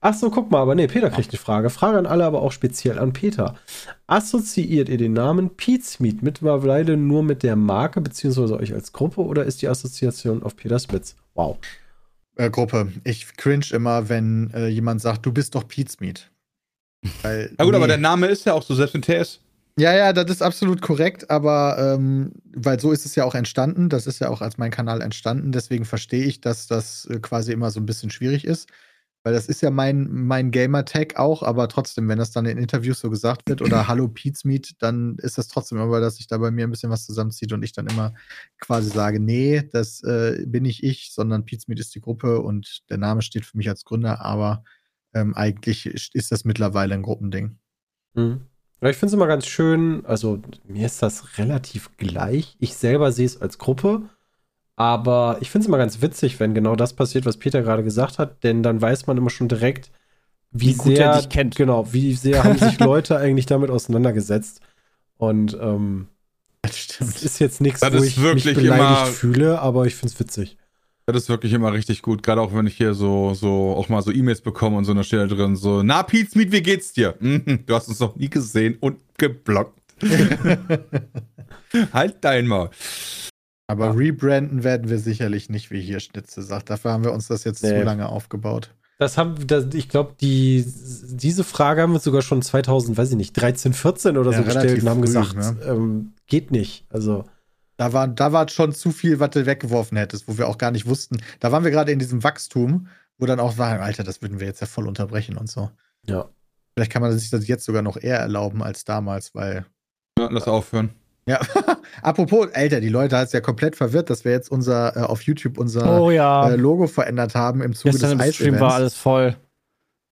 Ach so, guck mal, aber nee, Peter kriegt eine Frage. Frage an alle, aber auch speziell an Peter. Assoziiert ihr den Namen Pete's Meat mittlerweile nur mit der Marke beziehungsweise euch als Gruppe oder ist die Assoziation auf Peter Spitz? Wow. Äh, Gruppe. Ich cringe immer, wenn äh, jemand sagt, du bist doch Pete's Meat. Weil, Ja gut, aber nee. der Name ist ja auch so, selbst in TS. Ja, ja, das ist absolut korrekt, aber ähm, weil so ist es ja auch entstanden. Das ist ja auch als mein Kanal entstanden. Deswegen verstehe ich, dass das äh, quasi immer so ein bisschen schwierig ist. Weil das ist ja mein, mein Gamer-Tag auch, aber trotzdem, wenn das dann in Interviews so gesagt wird oder Hallo Meet, dann ist das trotzdem immer, dass sich da bei mir ein bisschen was zusammenzieht und ich dann immer quasi sage, nee, das äh, bin nicht ich, sondern Meet ist die Gruppe und der Name steht für mich als Gründer, aber ähm, eigentlich ist das mittlerweile ein Gruppending. Mhm. Ich finde es immer ganz schön, also mir ist das relativ gleich. Ich selber sehe es als Gruppe, aber ich finde es immer ganz witzig, wenn genau das passiert, was Peter gerade gesagt hat, denn dann weiß man immer schon direkt, wie, Wie gut sehr, er dich kennt. Genau, wie sehr haben sich Leute eigentlich damit auseinandergesetzt. Und ähm, Das ist jetzt nichts, Das wo ich mich wirklich beleidigt immer- fühle, aber ich finde es witzig. Das ist wirklich immer richtig gut. Gerade auch wenn ich hier so, so auch mal so E-Mails bekomme und so eine Stelle drin, so, na, Pete Meet, wie geht's dir? Mhm, du hast uns noch nie gesehen und geblockt. halt dein Maul. Aber rebranden werden wir sicherlich nicht, wie hier Schnitze sagt. Dafür haben wir uns das jetzt Nee. zu lange aufgebaut. Das haben, das, ich glaube, die, diese Frage haben wir sogar schon 2000, weiß ich nicht, 13, 14 oder Ja, so gestellt und haben früh, gesagt, ne? ähm, geht nicht. Also, Da war, da war schon zu viel, was du weggeworfen hättest, wo wir auch gar nicht wussten. Da waren wir gerade in diesem Wachstum, wo dann auch war, Alter, das würden wir jetzt ja voll unterbrechen und so. ja. Vielleicht kann man sich das jetzt sogar noch eher erlauben als damals, weil. Ja, lass aufhören. Ja, apropos, Alter, die Leute hat es ja komplett verwirrt, dass wir jetzt unser äh, auf YouTube unser Oh ja. äh, Logo verändert haben im Zuge Gestern des im Stream war alles voll.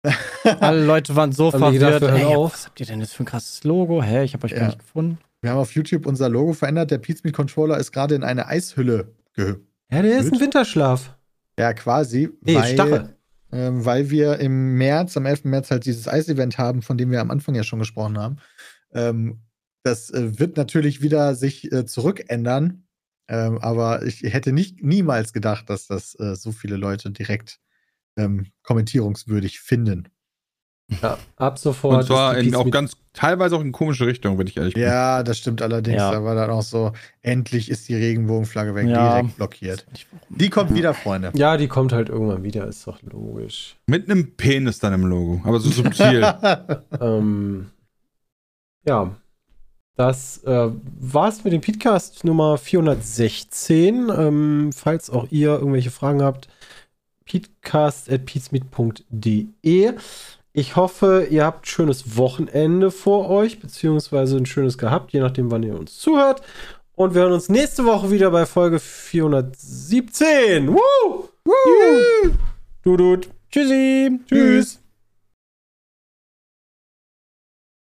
Alle Leute waren so verwirrt. wir hören Ey, auf? was habt ihr denn jetzt für ein krasses Logo? Hä, ich habe euch Ja. gar nicht gefunden. Wir haben auf YouTube unser Logo verändert. Der Pizmeet Controller ist gerade in eine Eishülle ge Ja, der ist ein Winterschlaf. Ja, quasi. Nee, weil, Stachel. ähm, weil wir im März, am 11. März halt dieses Eis-Event haben, von dem wir am Anfang ja schon gesprochen haben. Ähm, das äh, wird natürlich wieder sich äh, zurückändern. Ähm, aber ich hätte nicht niemals gedacht, dass das äh, so viele Leute direkt ähm, kommentierungswürdig finden. Ja, ab sofort. Und zwar in, auch ganz, teilweise auch in komische Richtung, wenn ich ehrlich bin. Ja, das stimmt allerdings. Ja. Da war dann auch so, endlich ist die Regenbogenflagge weg, Ja. direkt blockiert. Die kommt wieder, Freunde. Ja, die kommt halt irgendwann wieder, ist doch logisch. Mit einem Penis dann im Logo, aber so subtil. ähm, ja, das äh, war's mit dem Podcast Nummer 416. Ähm, falls auch ihr irgendwelche Fragen habt, peatcast.peatsmeet.de. Ich hoffe, ihr habt ein schönes Wochenende vor euch, beziehungsweise ein schönes gehabt, je nachdem, wann ihr uns zuhört. Und wir hören uns nächste Woche wieder bei Folge 417. Woo! Woo! Du, du. Tschüssi. Tschüss.